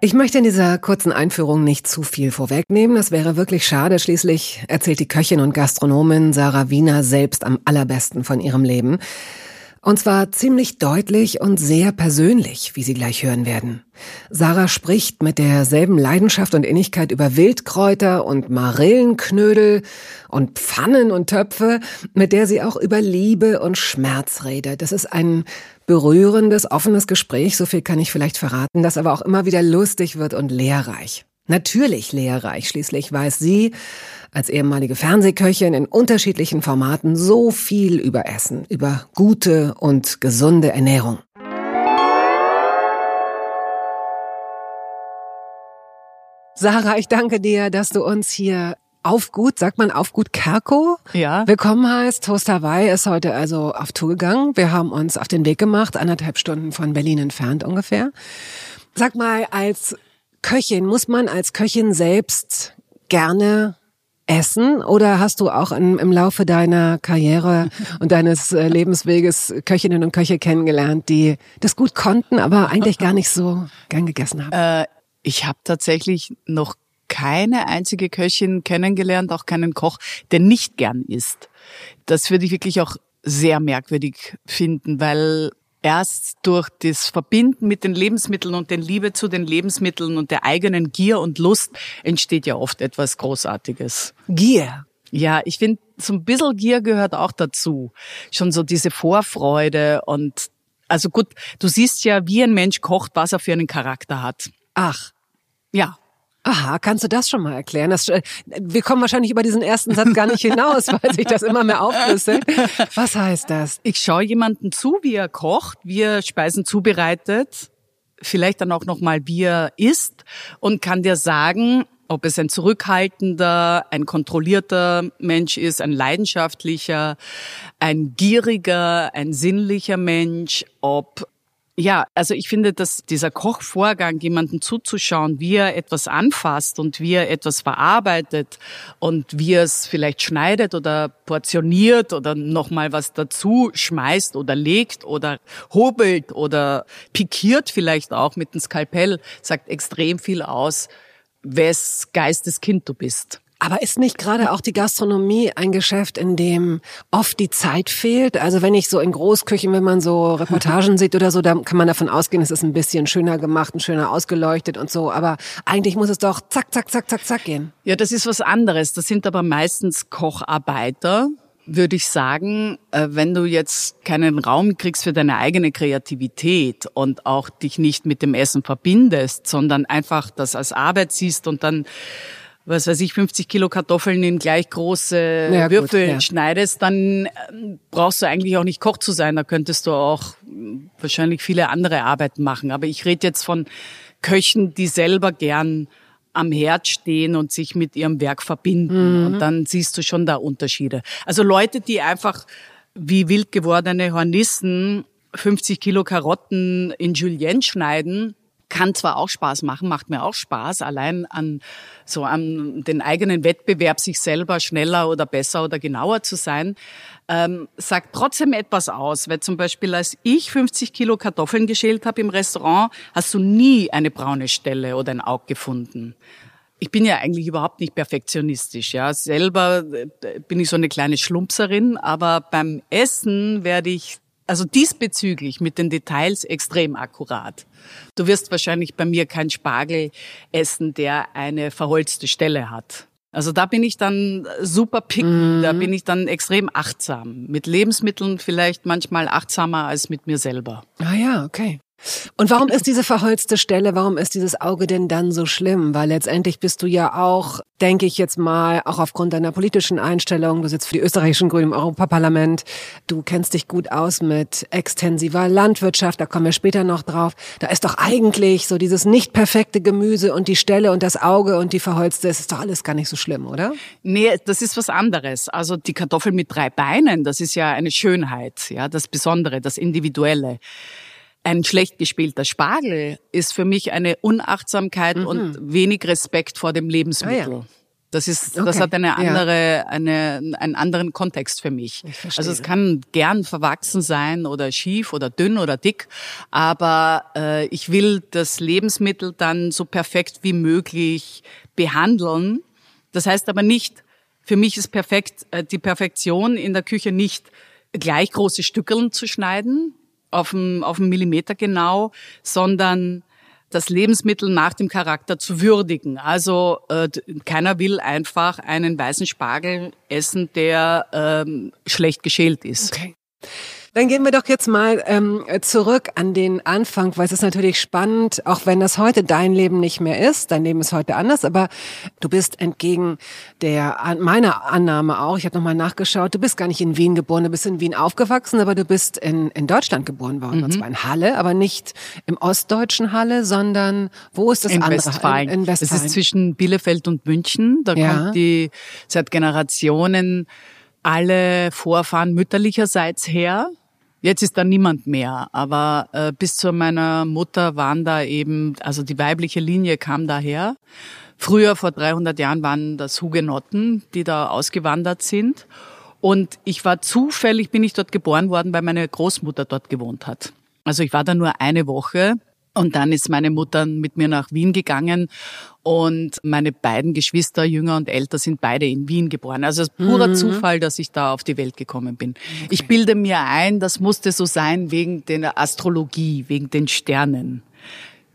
Ich möchte in dieser kurzen Einführung nicht zu viel vorwegnehmen. Das wäre wirklich schade. Schließlich erzählt die Köchin und Gastronomin Sarah Wiener selbst am allerbesten von ihrem Leben. Und zwar ziemlich deutlich und sehr persönlich, wie Sie gleich hören werden. Sarah spricht mit derselben Leidenschaft und Innigkeit über Wildkräuter und Marillenknödel und Pfannen und Töpfe, mit der sie auch über Liebe und Schmerz redet. Das ist ein berührendes, offenes Gespräch, so viel kann ich vielleicht verraten, das aber auch immer wieder lustig wird und lehrreich. Natürlich lehrreich, schließlich weiß sie, als ehemalige Fernsehköchin in unterschiedlichen Formaten so viel über Essen, über gute und gesunde Ernährung. Sarah, ich danke dir, dass du uns hier auf gut, sagt man auf gut Kerko? Ja. Willkommen heißt. Toast Hawaii ist heute also auf Tour gegangen. Wir haben uns auf den Weg gemacht, anderthalb Stunden von Berlin entfernt ungefähr. Sag mal, als Köchin, muss man als Köchin selbst gerne essen oder hast du auch im, im Laufe deiner Karriere und deines äh, Lebensweges Köchinnen und Köche kennengelernt, die das gut konnten, aber eigentlich gar nicht so gern gegessen haben? Äh, ich habe tatsächlich noch keine einzige Köchin kennengelernt, auch keinen Koch, der nicht gern isst. Das würde ich wirklich auch sehr merkwürdig finden, weil erst durch das Verbinden mit den Lebensmitteln und den Liebe zu den Lebensmitteln und der eigenen Gier und Lust entsteht ja oft etwas Großartiges. Gier. Ja, ich finde, so ein bisschen Gier gehört auch dazu. Schon so diese Vorfreude und also gut, du siehst ja, wie ein Mensch kocht, was er für einen Charakter hat. Ach. Ja, Aha, kannst du das schon mal erklären? Das, äh, wir kommen wahrscheinlich über diesen ersten Satz gar nicht hinaus, weil sich das immer mehr auflöst. Was heißt das? Ich schaue jemanden zu, wie er kocht, wie er Speisen zubereitet, vielleicht dann auch noch mal, wie er isst und kann dir sagen, ob es ein zurückhaltender, ein kontrollierter Mensch ist, ein leidenschaftlicher, ein gieriger, ein sinnlicher Mensch, ob ja, also ich finde, dass dieser Kochvorgang, jemanden zuzuschauen, wie er etwas anfasst und wie er etwas verarbeitet und wie er es vielleicht schneidet oder portioniert oder nochmal was dazu schmeißt oder legt oder hobelt oder pikiert vielleicht auch mit dem Skalpell, sagt extrem viel aus, wes Geisteskind du bist. Aber ist nicht gerade auch die Gastronomie ein Geschäft, in dem oft die Zeit fehlt? Also wenn ich so in Großküchen, wenn man so Reportagen sieht oder so, da kann man davon ausgehen, es ist ein bisschen schöner gemacht, ein schöner ausgeleuchtet und so. Aber eigentlich muss es doch zack, zack, zack, zack, zack gehen. Ja, das ist was anderes. Das sind aber meistens Kocharbeiter würde ich sagen, äh, wenn du jetzt keinen Raum kriegst für deine eigene Kreativität und auch dich nicht mit dem Essen verbindest, sondern einfach das als Arbeit siehst und dann was weiß ich, 50 Kilo Kartoffeln in gleich große ja, Würfel gut, ja. schneidest, dann ähm, brauchst du eigentlich auch nicht Koch zu sein. Da könntest du auch hm, wahrscheinlich viele andere Arbeiten machen. Aber ich rede jetzt von Köchen, die selber gern am Herd stehen und sich mit ihrem Werk verbinden. Mhm. Und dann siehst du schon da Unterschiede. Also Leute, die einfach wie wild gewordene Hornissen 50 Kilo Karotten in Julienne schneiden, kann zwar auch Spaß machen, macht mir auch Spaß, allein an so an den eigenen Wettbewerb, sich selber schneller oder besser oder genauer zu sein, ähm, sagt trotzdem etwas aus. Weil zum Beispiel, als ich 50 Kilo Kartoffeln geschält habe im Restaurant, hast du nie eine braune Stelle oder ein Aug gefunden. Ich bin ja eigentlich überhaupt nicht perfektionistisch, ja. Selber äh, bin ich so eine kleine Schlumpserin, aber beim Essen werde ich also diesbezüglich mit den Details extrem akkurat. Du wirst wahrscheinlich bei mir kein Spargel essen, der eine verholzte Stelle hat. Also da bin ich dann super picky, mm. da bin ich dann extrem achtsam. Mit Lebensmitteln vielleicht manchmal achtsamer als mit mir selber. Ah ja, okay. Und warum ist diese verholzte Stelle, warum ist dieses Auge denn dann so schlimm? Weil letztendlich bist du ja auch, denke ich jetzt mal, auch aufgrund deiner politischen Einstellung, du sitzt für die österreichischen Grünen im Europaparlament, du kennst dich gut aus mit extensiver Landwirtschaft, da kommen wir später noch drauf. Da ist doch eigentlich so dieses nicht perfekte Gemüse und die Stelle und das Auge und die verholzte, das ist doch alles gar nicht so schlimm, oder? Nee, das ist was anderes. Also die Kartoffel mit drei Beinen, das ist ja eine Schönheit, ja, das Besondere, das Individuelle ein schlecht gespielter Spargel ist für mich eine Unachtsamkeit mhm. und wenig Respekt vor dem Lebensmittel. Ah, ja. Das ist, okay. das hat eine andere, ja. eine, einen anderen Kontext für mich. Also es kann gern verwachsen sein oder schief oder dünn oder dick, aber äh, ich will das Lebensmittel dann so perfekt wie möglich behandeln. Das heißt aber nicht, für mich ist perfekt, äh, die Perfektion in der Küche nicht gleich große Stückeln zu schneiden, auf einen, auf einen Millimeter genau, sondern das Lebensmittel nach dem Charakter zu würdigen. Also äh, keiner will einfach einen weißen Spargel essen, der ähm, schlecht geschält ist. Okay. Dann gehen wir doch jetzt mal ähm, zurück an den Anfang, weil es ist natürlich spannend, auch wenn das heute dein Leben nicht mehr ist. Dein Leben ist heute anders, aber du bist entgegen der meiner Annahme auch. Ich habe nochmal nachgeschaut. Du bist gar nicht in Wien geboren, du bist in Wien aufgewachsen, aber du bist in, in Deutschland geboren worden, mhm. und zwar in Halle, aber nicht im ostdeutschen Halle, sondern wo ist das in andere? Westfalen. In, in Westfalen. Das ist zwischen Bielefeld und München. Da ja. kommt die seit Generationen alle Vorfahren mütterlicherseits her. Jetzt ist da niemand mehr, aber äh, bis zu meiner Mutter waren da eben, also die weibliche Linie kam daher. Früher, vor 300 Jahren, waren das Hugenotten, die da ausgewandert sind. Und ich war zufällig, bin ich dort geboren worden, weil meine Großmutter dort gewohnt hat. Also ich war da nur eine Woche und dann ist meine Mutter mit mir nach Wien gegangen und meine beiden Geschwister, jünger und älter, sind beide in Wien geboren. Also es ist purer mhm. Zufall, dass ich da auf die Welt gekommen bin. Okay. Ich bilde mir ein, das musste so sein wegen der Astrologie, wegen den Sternen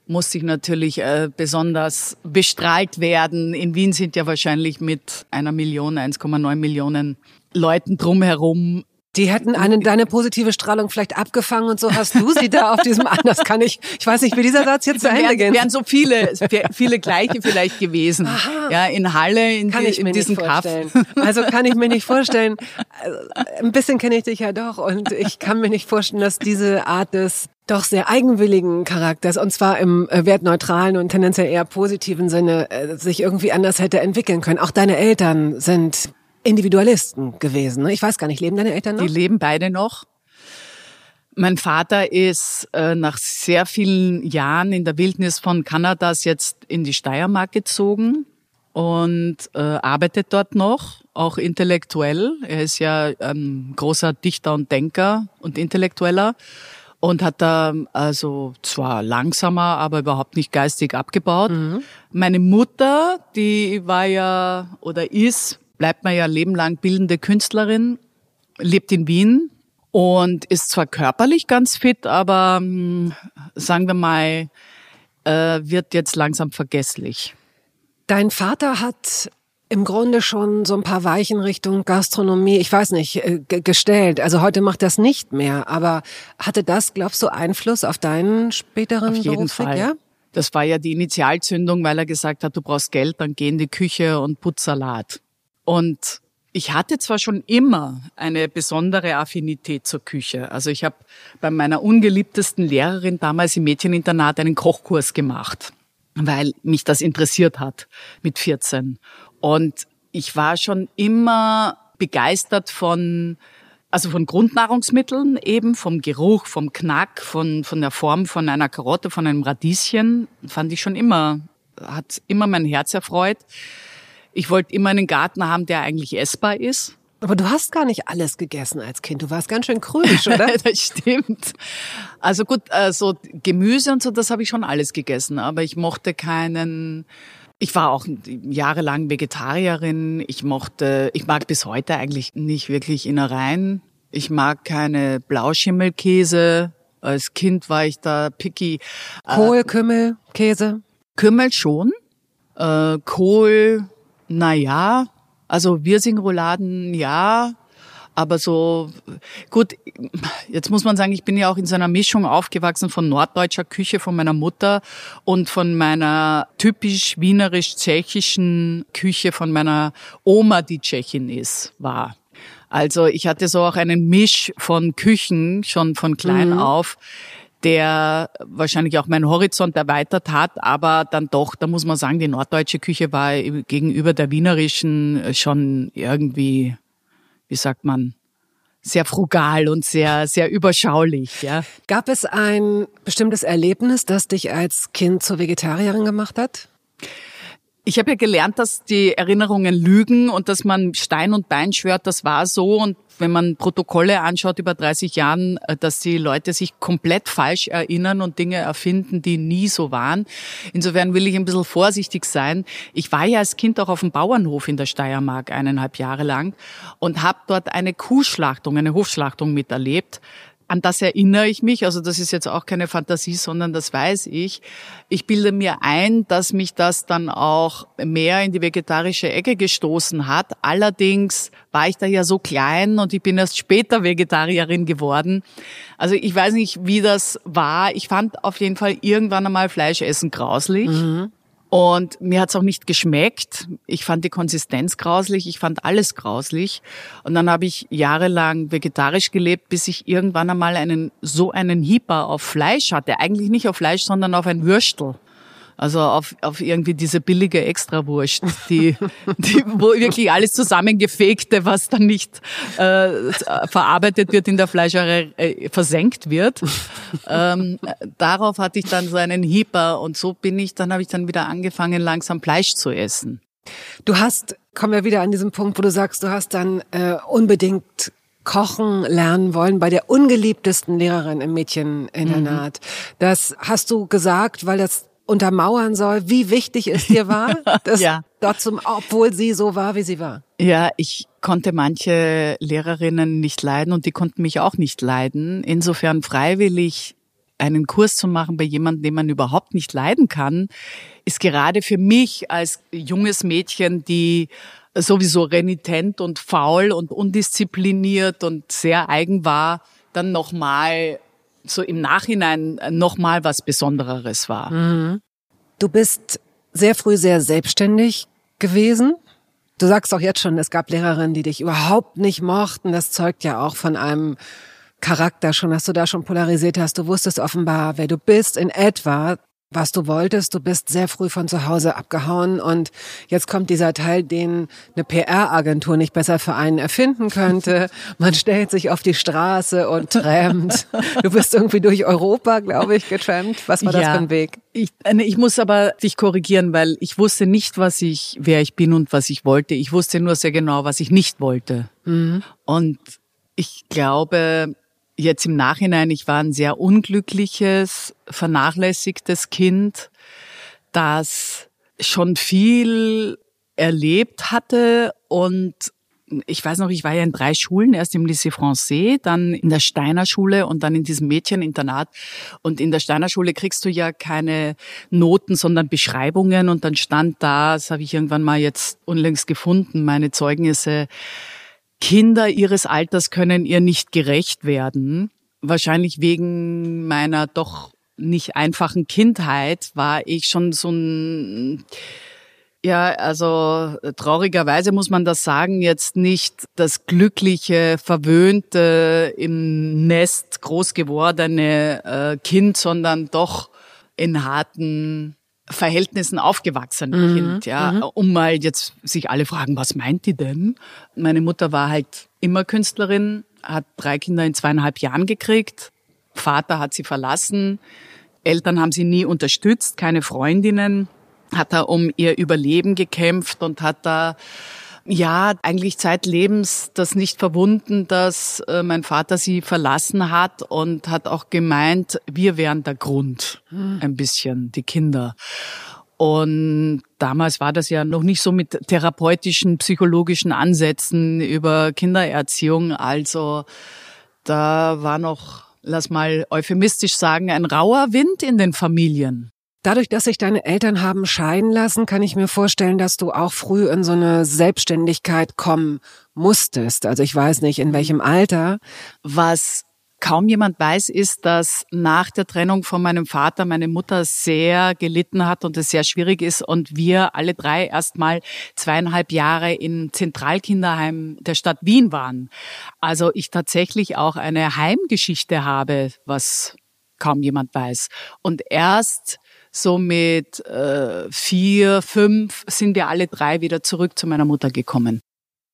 muss ich natürlich äh, besonders bestrahlt werden. In Wien sind ja wahrscheinlich mit einer Million, 1,9 Millionen Leuten drumherum die hätten einen, deine positive Strahlung vielleicht abgefangen und so hast du sie da auf diesem anders kann ich, ich weiß nicht, wie dieser Satz jetzt zu Ende geht. Wären so viele, viele gleiche vielleicht gewesen. Aha. Ja, in Halle, in, kann die, in diesem Kaff. Also kann ich mir nicht vorstellen. Also, ein bisschen kenne ich dich ja doch und ich kann mir nicht vorstellen, dass diese Art des doch sehr eigenwilligen Charakters und zwar im äh, wertneutralen und tendenziell eher positiven Sinne äh, sich irgendwie anders hätte entwickeln können. Auch deine Eltern sind Individualisten gewesen. Ne? Ich weiß gar nicht, leben deine Eltern noch? Die leben beide noch. Mein Vater ist äh, nach sehr vielen Jahren in der Wildnis von Kanadas jetzt in die Steiermark gezogen und äh, arbeitet dort noch, auch intellektuell. Er ist ja ähm, großer Dichter und Denker und Intellektueller und hat da also zwar langsamer, aber überhaupt nicht geistig abgebaut. Mhm. Meine Mutter, die war ja oder ist bleibt man ja lebenlang bildende Künstlerin, lebt in Wien und ist zwar körperlich ganz fit, aber hm, sagen wir mal, äh, wird jetzt langsam vergesslich. Dein Vater hat im Grunde schon so ein paar Weichen Richtung Gastronomie, ich weiß nicht, äh, gestellt. Also heute macht das nicht mehr, aber hatte das, glaubst du, Einfluss auf deinen späteren Auf jeden Berufsweg? Fall. Ja? Das war ja die Initialzündung, weil er gesagt hat, du brauchst Geld, dann geh in die Küche und putz Salat. Und ich hatte zwar schon immer eine besondere Affinität zur Küche. Also ich habe bei meiner ungeliebtesten Lehrerin damals im Mädcheninternat einen Kochkurs gemacht, weil mich das interessiert hat mit 14. Und ich war schon immer begeistert von also von Grundnahrungsmitteln eben, vom Geruch, vom Knack, von, von der Form von einer Karotte, von einem Radieschen, fand ich schon immer, hat immer mein Herz erfreut. Ich wollte immer einen Garten haben, der eigentlich essbar ist. Aber du hast gar nicht alles gegessen als Kind. Du warst ganz schön krümisch, oder? das stimmt. Also gut, also Gemüse und so, das habe ich schon alles gegessen. Aber ich mochte keinen. Ich war auch jahrelang Vegetarierin. Ich mochte, ich mag bis heute eigentlich nicht wirklich Innereien. Ich mag keine Blauschimmelkäse. Als Kind war ich da picky. Kohl, Kümmel, Käse? Kümmel schon. Äh, Kohl, na ja, also Wirsingrouladen ja, Aber so, gut, jetzt muss man sagen, ich bin ja auch in so einer Mischung aufgewachsen von norddeutscher Küche von meiner Mutter und von meiner typisch wienerisch-tschechischen Küche von meiner Oma, die Tschechin ist, war. Also ich hatte so auch einen Misch von Küchen schon von klein mhm. auf der wahrscheinlich auch meinen Horizont erweitert hat, aber dann doch, da muss man sagen, die norddeutsche Küche war gegenüber der wienerischen schon irgendwie, wie sagt man, sehr frugal und sehr, sehr überschaulich, ja. Gab es ein bestimmtes Erlebnis, das dich als Kind zur Vegetarierin gemacht hat? Ich habe ja gelernt, dass die Erinnerungen lügen und dass man Stein und Bein schwört, das war so. Und wenn man Protokolle anschaut über 30 Jahren, äh, dass die Leute sich komplett falsch erinnern und Dinge erfinden, die nie so waren. Insofern will ich ein bisschen vorsichtig sein. Ich war ja als Kind auch auf dem Bauernhof in der Steiermark eineinhalb Jahre lang und habe dort eine Kuhschlachtung, eine Hofschlachtung miterlebt an das erinnere ich mich, also das ist jetzt auch keine Fantasie, sondern das weiß ich. Ich bilde mir ein, dass mich das dann auch mehr in die vegetarische Ecke gestoßen hat. Allerdings war ich da ja so klein und ich bin erst später Vegetarierin geworden. Also ich weiß nicht, wie das war. Ich fand auf jeden Fall irgendwann einmal Fleischessen grauslich. Mhm. Und mir hat's auch nicht geschmeckt. Ich fand die Konsistenz grauslich, ich fand alles grauslich. Und dann habe ich jahrelang vegetarisch gelebt, bis ich irgendwann einmal einen so einen Hieper auf Fleisch hatte. Eigentlich nicht auf Fleisch, sondern auf ein Würstel. Also auf, auf irgendwie diese billige Extrawurst, die, die, wo wirklich alles zusammengefegte, was dann nicht äh, verarbeitet wird in der Fleischerei, äh, versenkt wird. Ähm, darauf hatte ich dann so einen Hieper und so bin ich, dann habe ich dann wieder angefangen, langsam Fleisch zu essen. Du hast, kommen wir wieder an diesen Punkt, wo du sagst, du hast dann äh, unbedingt Kochen lernen wollen bei der ungeliebtesten Lehrerin im Mädcheninternat. Mhm. Das hast du gesagt, weil das untermauern soll, wie wichtig es dir war, dass ja. dort zum, obwohl sie so war, wie sie war. Ja, ich konnte manche Lehrerinnen nicht leiden und die konnten mich auch nicht leiden. Insofern freiwillig einen Kurs zu machen bei jemandem, den man überhaupt nicht leiden kann, ist gerade für mich als junges Mädchen, die sowieso renitent und faul und undiszipliniert und sehr eigen war, dann nochmal so im Nachhinein nochmal was Besondereres war. Mhm. Du bist sehr früh sehr selbstständig gewesen. Du sagst auch jetzt schon, es gab Lehrerinnen, die dich überhaupt nicht mochten. Das zeugt ja auch von einem Charakter schon, dass du da schon polarisiert hast. Du wusstest offenbar, wer du bist in etwa was du wolltest. Du bist sehr früh von zu Hause abgehauen und jetzt kommt dieser Teil, den eine PR-Agentur nicht besser für einen erfinden könnte. Man stellt sich auf die Straße und trampt. Du bist irgendwie durch Europa, glaube ich, getrampt. Was war ja, das für ein Weg? Ich, ich muss aber dich korrigieren, weil ich wusste nicht, was ich, wer ich bin und was ich wollte. Ich wusste nur sehr genau, was ich nicht wollte. Mhm. Und ich glaube, jetzt im Nachhinein, ich war ein sehr unglückliches, vernachlässigtes Kind, das schon viel erlebt hatte und ich weiß noch, ich war ja in drei Schulen, erst im Lycée Français, dann in der Steiner Schule und dann in diesem Mädcheninternat. Und in der Steiner Schule kriegst du ja keine Noten, sondern Beschreibungen. Und dann stand da, das habe ich irgendwann mal jetzt unlängst gefunden, meine Zeugnisse, Kinder ihres Alters können ihr nicht gerecht werden. Wahrscheinlich wegen meiner doch nicht einfachen Kindheit war ich schon so ein ja, also traurigerweise muss man das sagen, jetzt nicht das glückliche, verwöhnte, im Nest groß gewordene äh, Kind, sondern doch in harten Verhältnissen aufgewachsen mhm. Kind, ja, mhm. um mal jetzt sich alle fragen, was meint die denn? Meine Mutter war halt immer Künstlerin, hat drei Kinder in zweieinhalb Jahren gekriegt. Vater hat sie verlassen. Eltern haben sie nie unterstützt, keine Freundinnen. Hat da um ihr Überleben gekämpft und hat da ja, eigentlich zeitlebens das nicht verwunden, dass äh, mein Vater sie verlassen hat und hat auch gemeint, wir wären der Grund, hm. ein bisschen, die Kinder. Und damals war das ja noch nicht so mit therapeutischen, psychologischen Ansätzen über Kindererziehung. Also da war noch, lass mal euphemistisch sagen, ein rauer Wind in den Familien. Dadurch, dass sich deine Eltern haben scheiden lassen, kann ich mir vorstellen, dass du auch früh in so eine Selbstständigkeit kommen musstest. Also ich weiß nicht, in welchem Alter. Was kaum jemand weiß, ist, dass nach der Trennung von meinem Vater meine Mutter sehr gelitten hat und es sehr schwierig ist und wir alle drei erstmal zweieinhalb Jahre im Zentralkinderheim der Stadt Wien waren. Also ich tatsächlich auch eine Heimgeschichte habe, was kaum jemand weiß. Und erst so mit äh, vier, fünf sind wir alle drei wieder zurück zu meiner Mutter gekommen.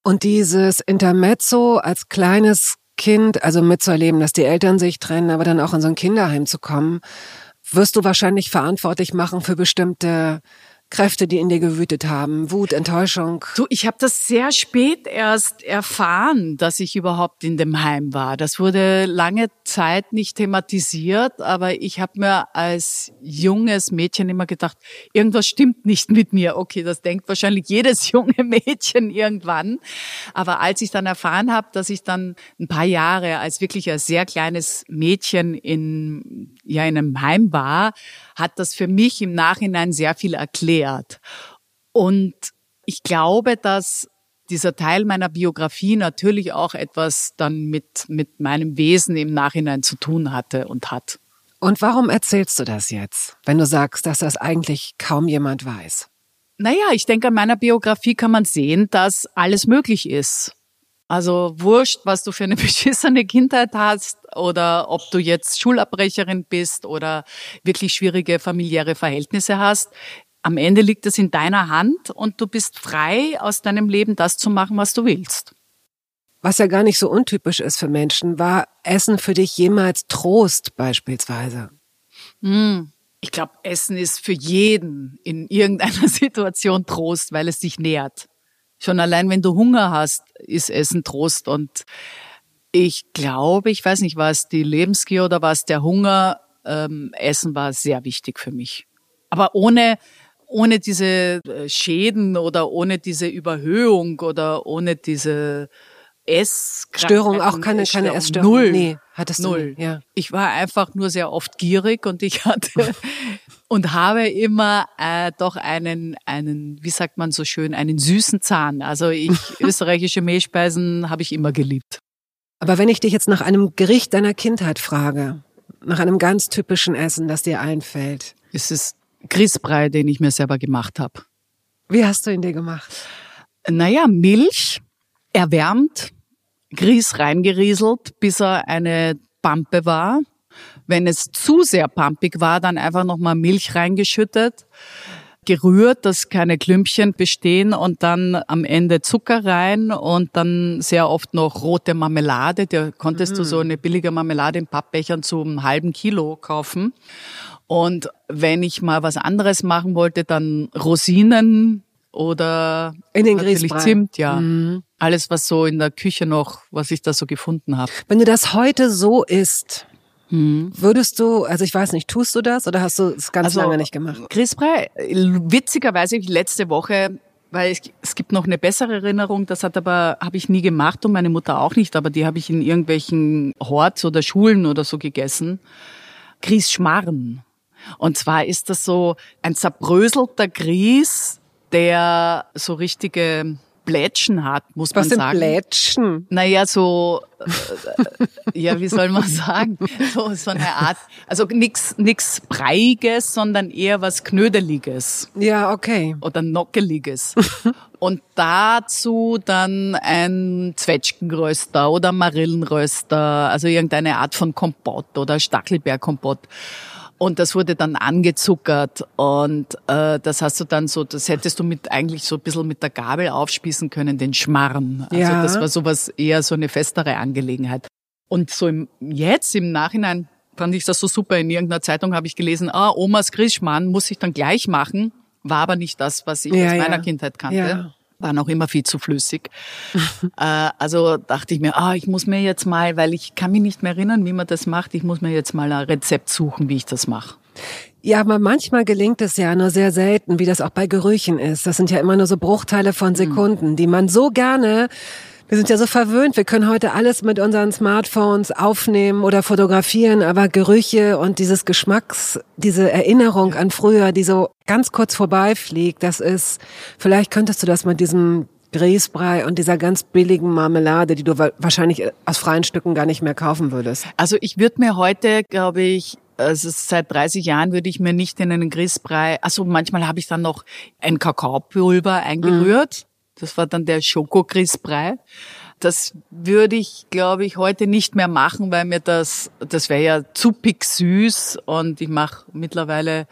Und dieses Intermezzo als kleines Kind, also mitzuerleben, dass die Eltern sich trennen, aber dann auch in so ein Kinderheim zu kommen, wirst du wahrscheinlich verantwortlich machen für bestimmte Kräfte, die in dir gewütet haben, Wut, Enttäuschung. Du, ich habe das sehr spät erst erfahren, dass ich überhaupt in dem Heim war. Das wurde lange Zeit nicht thematisiert, aber ich habe mir als junges Mädchen immer gedacht, irgendwas stimmt nicht mit mir. Okay, das denkt wahrscheinlich jedes junge Mädchen irgendwann. Aber als ich dann erfahren habe, dass ich dann ein paar Jahre als wirklich ein sehr kleines Mädchen in ja in einem Heim war, hat das für mich im Nachhinein sehr viel erklärt. Und ich glaube, dass dieser Teil meiner Biografie natürlich auch etwas dann mit, mit meinem Wesen im Nachhinein zu tun hatte und hat. Und warum erzählst du das jetzt, wenn du sagst, dass das eigentlich kaum jemand weiß? Naja, ich denke, an meiner Biografie kann man sehen, dass alles möglich ist. Also wurscht, was du für eine beschissene Kindheit hast oder ob du jetzt Schulabbrecherin bist oder wirklich schwierige familiäre Verhältnisse hast. Am Ende liegt es in deiner Hand und du bist frei, aus deinem Leben das zu machen, was du willst. Was ja gar nicht so untypisch ist für Menschen, war Essen für dich jemals Trost beispielsweise? Hm. Ich glaube, Essen ist für jeden in irgendeiner Situation Trost, weil es dich nährt. Schon allein, wenn du Hunger hast, ist Essen Trost. Und ich glaube, ich weiß nicht, war es die Lebensgier oder war es der Hunger? Ähm, Essen war sehr wichtig für mich. Aber ohne, ohne diese äh, Schäden oder ohne diese Überhöhung oder ohne diese Essstörung, auch keine, keine Essstörung. Null. Nee, hattest Null. du. Ja. Ich war einfach nur sehr oft gierig und ich hatte und habe immer äh, doch einen, einen, wie sagt man so schön, einen süßen Zahn. Also ich, österreichische Mehlspeisen habe ich immer geliebt. Aber wenn ich dich jetzt nach einem Gericht deiner Kindheit frage, nach einem ganz typischen Essen, das dir einfällt. Es ist Grießbrei, den ich mir selber gemacht habe. Wie hast du ihn dir gemacht? Naja, Milch erwärmt, Grieß reingerieselt, bis er eine Pampe war. Wenn es zu sehr pampig war, dann einfach nochmal Milch reingeschüttet, gerührt, dass keine Klümpchen bestehen und dann am Ende Zucker rein und dann sehr oft noch rote Marmelade. Da konntest mhm. du so eine billige Marmelade in Pappbechern zu einem halben Kilo kaufen. Und wenn ich mal was anderes machen wollte, dann Rosinen oder in den natürlich Zimt, ja. Mhm. Alles, was so in der Küche noch, was ich da so gefunden habe. Wenn du das heute so isst, hm. Würdest du, also ich weiß nicht, tust du das oder hast du es ganz also, lange nicht gemacht? Grießbrei, witzigerweise letzte Woche, weil es, es gibt noch eine bessere Erinnerung, das hat aber, habe ich nie gemacht und meine Mutter auch nicht, aber die habe ich in irgendwelchen Horts oder Schulen oder so gegessen. Grießschmarren. Und zwar ist das so ein zerbröselter Grieß, der so richtige Plätschen hat, muss Was man sagen. Was sind Plätschen? Naja, so, äh, ja, wie soll man sagen? So, so eine Art, also nix, nix Breiiges, sondern eher was Knödeliges. Ja, okay. Oder Nockeliges. Und dazu dann ein Zwetschgenröster oder Marillenröster, also irgendeine Art von Kompott oder Stachelbeerkompott. Und das wurde dann angezuckert und äh, das hast du dann so, das hättest du mit eigentlich so ein bisschen mit der Gabel aufspießen können, den Schmarren. Also ja. das war sowas eher so eine festere Angelegenheit. Und so im, jetzt im Nachhinein fand ich das so super. In irgendeiner Zeitung habe ich gelesen, ah, Omas Grischmann muss ich dann gleich machen. War aber nicht das, was ich ja, aus meiner ja. Kindheit kannte. Ja war noch immer viel zu flüssig. äh, also dachte ich mir, ah, ich muss mir jetzt mal, weil ich kann mich nicht mehr erinnern, wie man das macht, ich muss mir jetzt mal ein Rezept suchen, wie ich das mache. Ja, aber manchmal gelingt es ja nur sehr selten, wie das auch bei Gerüchen ist. Das sind ja immer nur so Bruchteile von mhm. Sekunden, die man so gerne Wir sind ja so verwöhnt. Wir können heute alles mit unseren Smartphones aufnehmen oder fotografieren, aber Gerüche und dieses Geschmacks, diese Erinnerung an früher, die so ganz kurz vorbeifliegt, das ist, vielleicht könntest du das mit diesem Grießbrei und dieser ganz billigen Marmelade, die du wahrscheinlich aus freien Stücken gar nicht mehr kaufen würdest. Also ich würde mir heute, glaube ich, also seit 30 Jahren würde ich mir nicht in einen Grießbrei, also manchmal habe ich dann noch ein Kakaopulver eingerührt. Das war dann der Schokokrisbrei. Das würde ich, glaube ich, heute nicht mehr machen, weil mir das, das wäre ja zu pick süß und ich mache mittlerweile,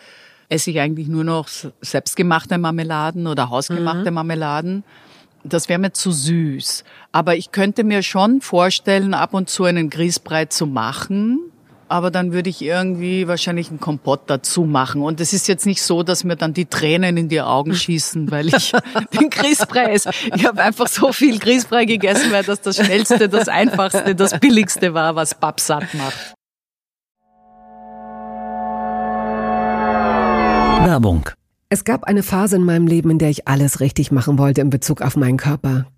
esse ich eigentlich nur noch selbstgemachte Marmeladen oder hausgemachte mhm. Marmeladen. Das wäre mir zu süß. Aber ich könnte mir schon vorstellen, ab und zu einen Grießbrei zu machen aber dann würde ich irgendwie wahrscheinlich einen Kompott dazu machen. Und es ist jetzt nicht so, dass mir dann die Tränen in die Augen schießen, weil ich den Grießbrei esse. Ich habe einfach so viel Grießbrei gegessen, weil das das Schnellste, das Einfachste, das Billigste war, was Babsatt macht. Werbung. Es gab eine Phase in meinem Leben, in der ich alles richtig machen wollte in Bezug auf meinen Körper.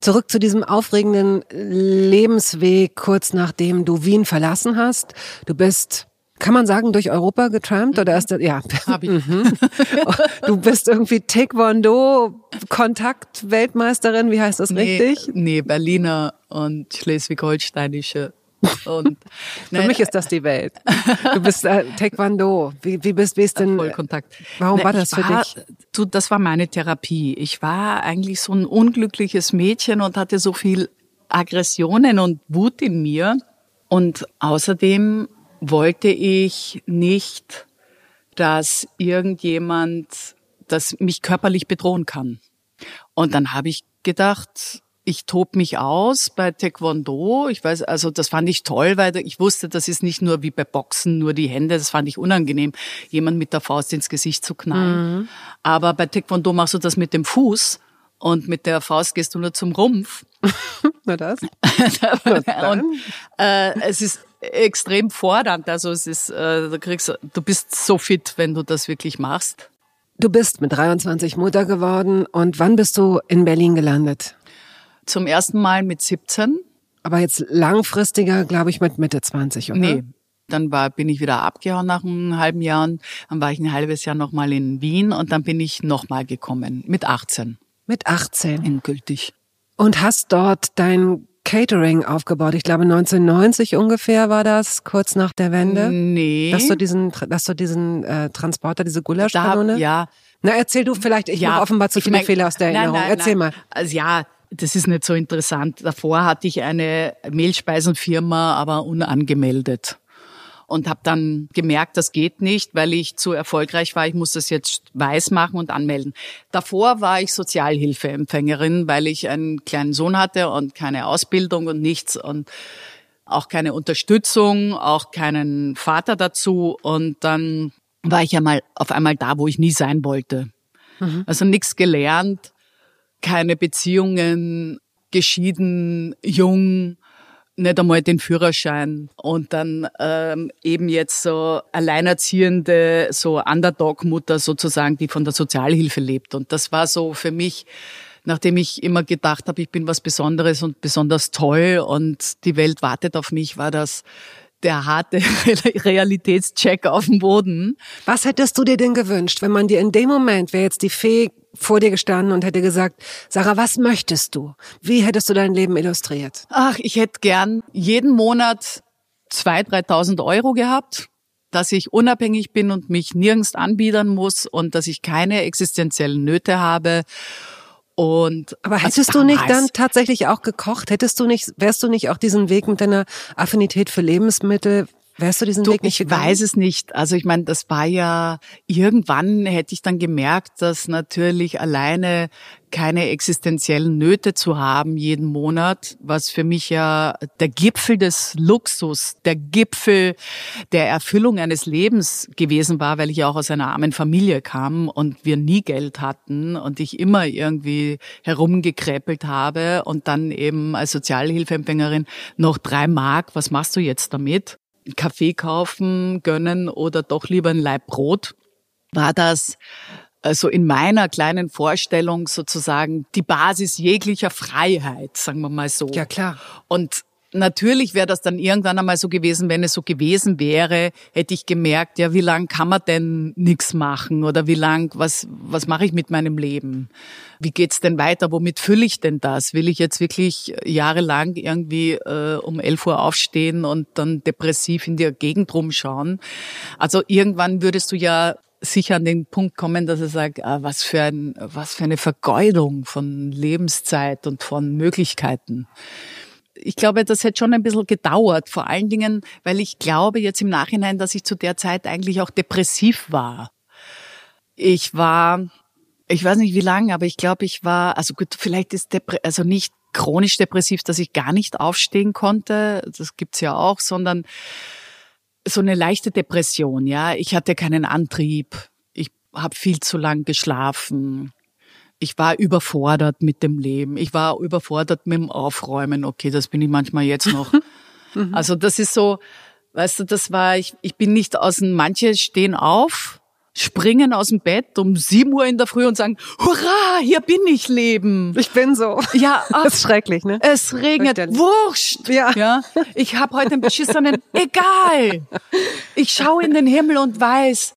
Zurück zu diesem aufregenden Lebensweg, kurz nachdem du Wien verlassen hast. Du bist kann man sagen, durch Europa getrampt oder ist das, ja. Hab ich. Mhm. Du bist irgendwie Taekwondo Kontakt-Weltmeisterin, wie heißt das nee, richtig? Nee, Berliner und Schleswig-Holsteinische und für mich ist das die Welt. Du bist äh, Taekwondo. Wie, wie bist, wie ist denn? Vollkontakt. Warum nein, war das für war, dich? Du, das war meine Therapie. Ich war eigentlich so ein unglückliches Mädchen und hatte so viel Aggressionen und Wut in mir. Und außerdem wollte ich nicht, dass irgendjemand, das mich körperlich bedrohen kann. Und dann habe ich gedacht, ich tob mich aus bei Taekwondo. Ich weiß, also das fand ich toll, weil ich wusste, das ist nicht nur wie bei Boxen, nur die Hände. Das fand ich unangenehm, jemand mit der Faust ins Gesicht zu knallen. Mhm. Aber bei Taekwondo machst du das mit dem Fuß und mit der Faust gehst du nur zum Rumpf. Na das. und äh, es ist extrem fordernd. Also es ist, äh, du kriegst, du bist so fit, wenn du das wirklich machst. Du bist mit 23 Mutter geworden und wann bist du in Berlin gelandet? Zum ersten Mal mit 17. Aber jetzt langfristiger, glaube ich, mit Mitte 20, oder? Nee. Dann war, bin ich wieder abgehauen nach einem halben Jahr. Dann war ich ein halbes Jahr nochmal in Wien und dann bin ich nochmal gekommen. Mit 18. Mit 18? Endgültig. Und hast dort dein Catering aufgebaut. Ich glaube 1990 ungefähr war das, kurz nach der Wende. Nee. Dass du diesen, dass du diesen äh, Transporter, diese Gulaschkanone. Ja. Na erzähl du vielleicht. Ich ja, mache offenbar zu viele mein, Fehler aus der Erinnerung. Nein, nein, erzähl nein. mal. Also ja, das ist nicht so interessant. Davor hatte ich eine Mehlspeisenfirma, aber unangemeldet. Und habe dann gemerkt, das geht nicht, weil ich zu erfolgreich war. Ich muss das jetzt weiß machen und anmelden. Davor war ich Sozialhilfeempfängerin, weil ich einen kleinen Sohn hatte und keine Ausbildung und nichts und auch keine Unterstützung, auch keinen Vater dazu. Und dann war ich einmal auf einmal da, wo ich nie sein wollte. Mhm. Also nichts gelernt, keine Beziehungen, geschieden, jung, nicht einmal den Führerschein und dann ähm, eben jetzt so alleinerziehende, so Underdog-Mutter sozusagen, die von der Sozialhilfe lebt. Und das war so für mich, nachdem ich immer gedacht habe, ich bin was Besonderes und besonders toll und die Welt wartet auf mich, war das der harte Realitätscheck auf dem Boden. Was hättest du dir denn gewünscht, wenn man dir in dem Moment, wäre jetzt die Fee vor dir gestanden und hätte gesagt, Sarah, was möchtest du? Wie hättest du dein Leben illustriert? Ach, ich hätte gern jeden Monat zwei, dreitausend Euro gehabt, dass ich unabhängig bin und mich nirgends anbiedern muss und dass ich keine existenziellen Nöte habe und aber hättest du nicht dann tatsächlich auch gekocht? Hättest du nicht, wärst du nicht auch diesen Weg mit deiner Affinität für Lebensmittel Wärst du diesen du, Weg nicht Ich gegangen? weiß es nicht. Also ich meine, das war ja, irgendwann hätte ich dann gemerkt, dass natürlich alleine keine existenziellen Nöte zu haben jeden Monat, was für mich ja der Gipfel des Luxus, der Gipfel der Erfüllung eines Lebens gewesen war, weil ich ja auch aus einer armen Familie kam und wir nie Geld hatten und ich immer irgendwie herumgekräpelt habe und dann eben als Sozialhilfeempfängerin noch drei Mark, was machst du jetzt damit? Kaffee kaufen, gönnen oder doch lieber ein Laib Brot, war das also in meiner kleinen Vorstellung sozusagen die Basis jeglicher Freiheit, sagen wir mal so. Ja, klar. Und Natürlich wäre das dann irgendwann einmal so gewesen, wenn es so gewesen wäre, hätte ich gemerkt, ja, wie lang kann man denn nichts machen oder wie lang, was, was mache ich mit meinem Leben? Wie geht's denn weiter? Womit fülle ich denn das? Will ich jetzt wirklich jahrelang irgendwie äh, um 11 Uhr aufstehen und dann depressiv in der Gegend rumschauen? Also irgendwann würdest du ja sicher an den Punkt kommen, dass er sagt, ah, was für ein, was für eine Vergeudung von Lebenszeit und von Möglichkeiten ich glaube, das hätte schon ein bisschen gedauert. Vor allen Dingen, weil ich glaube jetzt im Nachhinein, dass ich zu der Zeit eigentlich auch depressiv war. Ich war, ich weiß nicht wie lange, aber ich glaube, ich war, also gut, vielleicht ist Depre also nicht chronisch depressiv, dass ich gar nicht aufstehen konnte. Das gibt's ja auch, sondern so eine leichte Depression, ja. Ich hatte keinen Antrieb. Ich habe viel zu lang geschlafen ich war überfordert mit dem Leben. Ich war überfordert mit dem Aufräumen. Okay, das bin ich manchmal jetzt noch. Mhm. also das ist so, weißt du, das war, ich, ich bin nicht aus dem, manche stehen auf, springen aus dem Bett um sieben Uhr in der Früh und sagen, hurra, hier bin ich Leben. Ich bin so. Ja, ach, das ist schrecklich, ne? Es regnet, wurscht. Ja. ja. Ich habe heute einen beschissenen, egal. Ich schaue in den Himmel und weiß,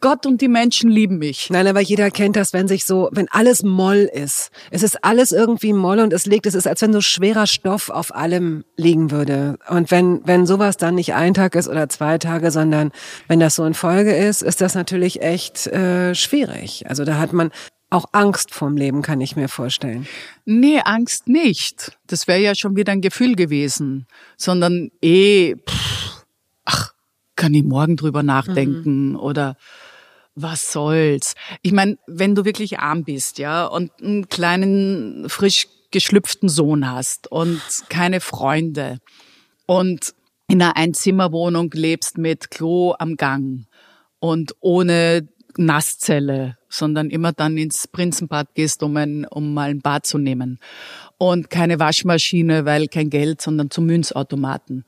Gott und die Menschen lieben mich. Nein, aber jeder kennt das, wenn sich so, wenn alles Moll ist. Es ist alles irgendwie Moll und es liegt, es ist, als wenn so schwerer Stoff auf allem liegen würde. Und wenn, wenn sowas dann nicht ein Tag ist oder zwei Tage, sondern wenn das so in Folge ist, ist das natürlich echt äh, schwierig. Also da hat man auch Angst vorm Leben, kann ich mir vorstellen. Nee, Angst nicht. Das wäre ja schon wieder ein Gefühl gewesen, sondern eh, pff, ach, kann ich morgen drüber nachdenken mhm. oder was soll's? Ich meine, wenn du wirklich arm bist, ja, und einen kleinen, frisch geschlüpften Sohn hast und keine Freunde und in einer Einzimmerwohnung lebst mit Klo am Gang und ohne Nasszelle, sondern immer dann ins Prinzenbad gehst, um, ein, um mal ein Bad zu nehmen. Und keine Waschmaschine, weil kein Geld, sondern zum Münzautomaten.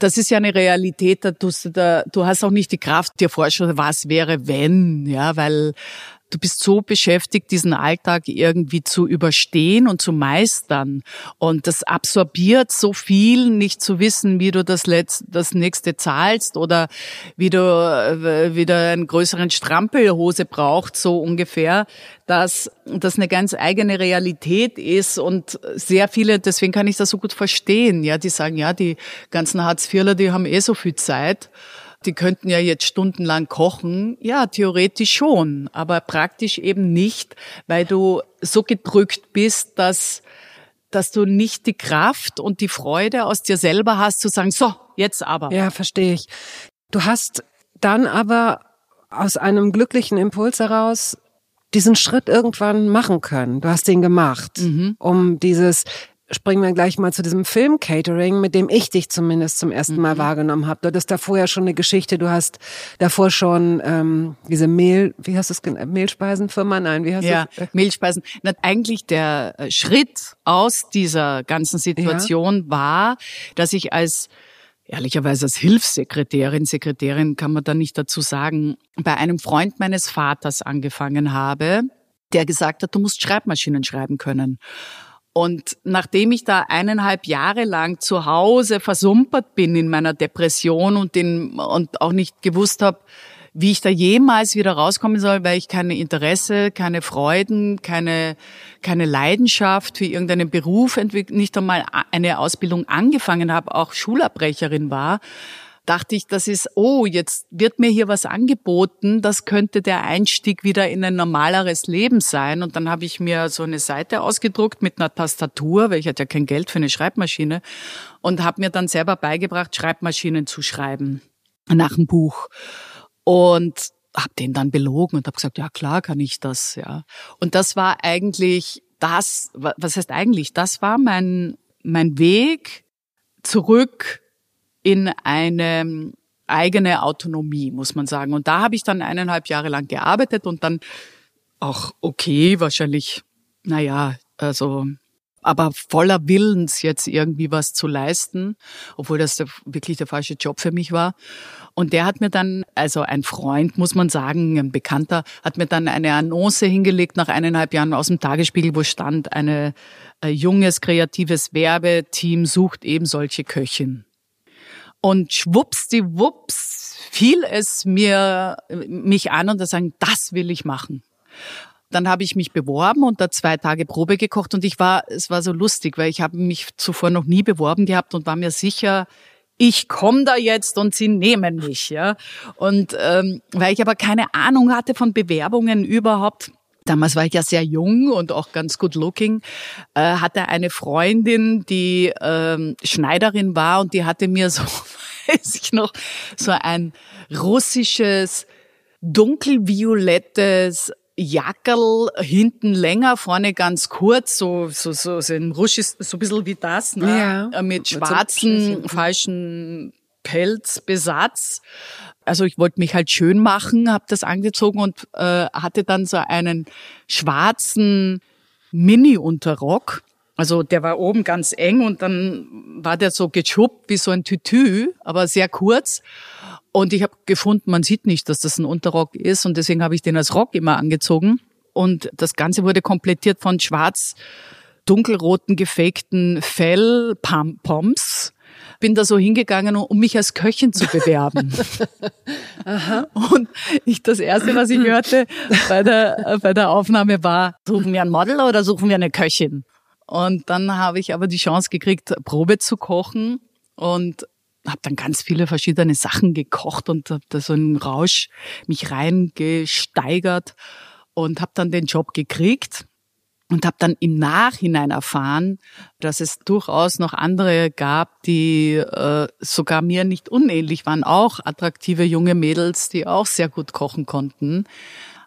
Das ist ja eine Realität, da tust du, da, du hast auch nicht die Kraft, dir vorstellen, was wäre, wenn, ja, weil du bist so beschäftigt, diesen Alltag irgendwie zu überstehen und zu meistern. Und das absorbiert so viel, nicht zu wissen, wie du das, letzte, das nächste zahlst oder wie du äh, wieder einen größeren Strampelhose braucht, so ungefähr, dass das eine ganz eigene Realität ist und sehr viele, deswegen kann ich das so gut verstehen, ja, die sagen, ja, die ganzen Hartz-IVler, die haben eh so viel Zeit die könnten ja jetzt stundenlang kochen. Ja, theoretisch schon, aber praktisch eben nicht, weil du so gedrückt bist, dass dass du nicht die Kraft und die Freude aus dir selber hast zu sagen, so, jetzt aber. Ja, verstehe ich. Du hast dann aber aus einem glücklichen Impuls heraus diesen Schritt irgendwann machen können. Du hast den gemacht, mhm. um dieses springen wir gleich mal zu diesem Film-Catering, mit dem ich dich zumindest zum ersten Mal mhm. wahrgenommen habe. Du hattest davor ja schon eine Geschichte, du hast davor schon ähm, diese Mehl, wie hast du es genannt? Mehlspeisenfirma? Nein, wie hast ja, du es? Mehlspeisen. Na, eigentlich der äh, Schritt aus dieser ganzen Situation ja. war, dass ich als ehrlicherweise als Hilfssekretärin, Sekretärin kann man da nicht dazu sagen, bei einem Freund meines Vaters angefangen habe, der gesagt hat, du musst Schreibmaschinen schreiben können. Und nachdem ich da eineinhalb Jahre lang zu Hause versumpert bin in meiner Depression und, in, und auch nicht gewusst habe, wie ich da jemals wieder rauskommen soll, weil ich keine Interesse, keine Freuden, keine, keine Leidenschaft für irgendeinen Beruf entwickelt, nicht einmal eine Ausbildung angefangen habe, auch Schulabbrecherin war, dachte ich, das ist, oh, jetzt wird mir hier was angeboten, das könnte der Einstieg wieder in ein normaleres Leben sein. Und dann habe ich mir so eine Seite ausgedruckt mit einer Tastatur, weil ich hatte ja kein Geld für eine Schreibmaschine, und habe mir dann selber beigebracht, Schreibmaschinen zu schreiben nach dem Buch. Und habe den dann belogen und habe gesagt, ja klar kann ich das, ja. Und das war eigentlich das, was heißt eigentlich, das war mein, mein Weg zurück in eine eigene Autonomie, muss man sagen. Und da habe ich dann eineinhalb Jahre lang gearbeitet und dann auch okay, wahrscheinlich, naja, also, aber voller Willens jetzt irgendwie was zu leisten, obwohl das wirklich der falsche Job für mich war. Und der hat mir dann, also ein Freund, muss man sagen, ein Bekannter, hat mir dann eine Annonce hingelegt nach eineinhalb Jahren aus dem Tagesspiegel, wo stand, eine, ein junges, kreatives Werbeteam sucht eben solche Köchin. Und schwuppsdiwupps fiel es mir, mich an und da sagen, das will ich machen. Dann habe ich mich beworben und da zwei Tage Probe gekocht und ich war, es war so lustig, weil ich habe mich zuvor noch nie beworben gehabt und war mir sicher, ich komme da jetzt und sie nehmen mich, ja. Und ähm, weil ich aber keine Ahnung hatte von Bewerbungen überhaupt, Damals war ich ja sehr jung und auch ganz good looking. Äh, hatte eine Freundin, die ähm, Schneiderin war und die hatte mir so, weiß ich noch, so ein russisches dunkelviolettes Jackerl hinten länger, vorne ganz kurz, so so so, so ein Russisch, so ein bisschen wie das, ne? Ja, äh, mit schwarzen, falschen Pelzbesatz. Also ich wollte mich halt schön machen, habe das angezogen und äh, hatte dann so einen schwarzen Mini-Unterrock. Also der war oben ganz eng und dann war der so geschuppt wie so ein Tütü, aber sehr kurz. Und ich habe gefunden, man sieht nicht, dass das ein Unterrock ist und deswegen habe ich den als Rock immer angezogen. Und das Ganze wurde komplettiert von schwarz dunkelroten gefakten Fell-Pomps bin da so hingegangen, um mich als Köchin zu bewerben. Aha. Und ich, das erste, was ich hörte bei der, bei der Aufnahme war, suchen wir ein Model oder suchen wir eine Köchin? Und dann habe ich aber die Chance gekriegt, Probe zu kochen und habe dann ganz viele verschiedene Sachen gekocht und habe da so einen Rausch mich reingesteigert und habe dann den Job gekriegt und habe dann im Nachhinein erfahren, dass es durchaus noch andere gab, die äh, sogar mir nicht unähnlich waren, auch attraktive junge Mädels, die auch sehr gut kochen konnten.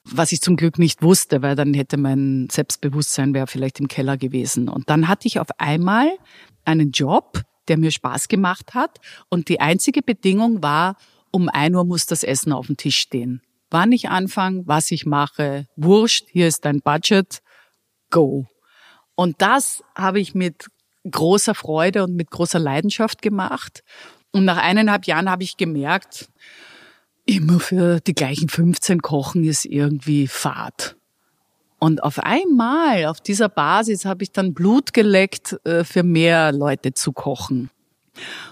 Was ich zum Glück nicht wusste, weil dann hätte mein Selbstbewusstsein wäre vielleicht im Keller gewesen. Und dann hatte ich auf einmal einen Job, der mir Spaß gemacht hat. Und die einzige Bedingung war, um ein Uhr muss das Essen auf dem Tisch stehen. Wann ich anfange, was ich mache, wurscht, hier ist dein Budget, go. Und das habe ich mit großer Freude und mit großer Leidenschaft gemacht. Und nach eineinhalb Jahren habe ich gemerkt, immer für die gleichen 15 kochen ist irgendwie Fahrt. Und auf einmal, auf dieser Basis, habe ich dann Blut geleckt, äh, für mehr Leute zu kochen.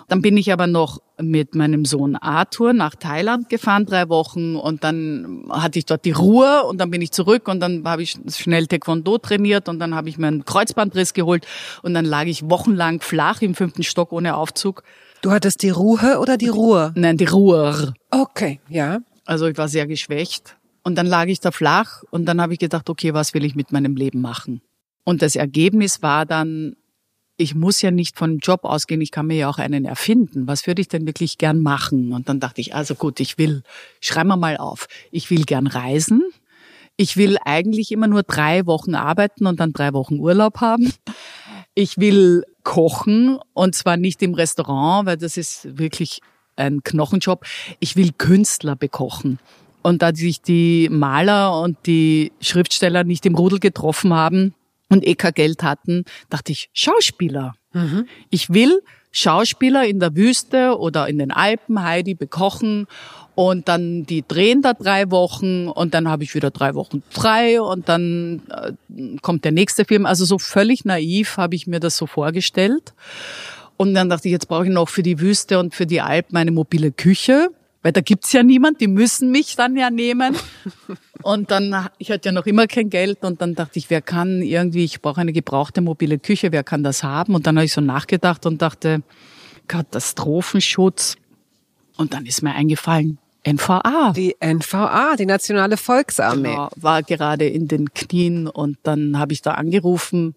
Dann bin ich aber noch mit meinem Sohn Arthur nach Thailand gefahren, drei Wochen. Und dann hatte ich dort die Ruhe und dann bin ich zurück und dann habe ich schnell Taekwondo trainiert und dann habe ich mir einen Kreuzbandriss geholt und dann lag ich wochenlang flach im fünften Stock ohne Aufzug. Du hattest die Ruhe oder die Ruhe? Nein, die Ruhe. Okay, ja. Also ich war sehr geschwächt. Und dann lag ich da flach und dann habe ich gedacht, okay, was will ich mit meinem Leben machen? Und das Ergebnis war dann, ich muss ja nicht von Job ausgehen, ich kann mir ja auch einen erfinden. Was würde ich denn wirklich gern machen? Und dann dachte ich, also gut, ich will, schreiben wir mal auf, ich will gern reisen. Ich will eigentlich immer nur drei Wochen arbeiten und dann drei Wochen Urlaub haben. Ich will kochen und zwar nicht im Restaurant, weil das ist wirklich ein Knochenjob. Ich will Künstler bekochen. Und da sich die Maler und die Schriftsteller nicht im Rudel getroffen haben, und eh kein Geld hatten, dachte ich, Schauspieler. Mhm. Ich will Schauspieler in der Wüste oder in den Alpen, Heidi, bekochen und dann die drehen da drei Wochen und dann habe ich wieder drei Wochen frei und dann äh, kommt der nächste Film. Also so völlig naiv habe ich mir das so vorgestellt. Und dann dachte ich, jetzt brauche ich noch für die Wüste und für die Alpen eine mobile Küche. Weil da gibt's ja niemand, die müssen mich dann ja nehmen. Und dann, ich hatte ja noch immer kein Geld und dann dachte ich, wer kann irgendwie, ich brauche eine gebrauchte mobile Küche, wer kann das haben? Und dann habe ich so nachgedacht und dachte, Katastrophenschutz. Und dann ist mir eingefallen, NVA. Die NVA, die Nationale Volksarmee. Genau, war gerade in den Knien und dann habe ich da angerufen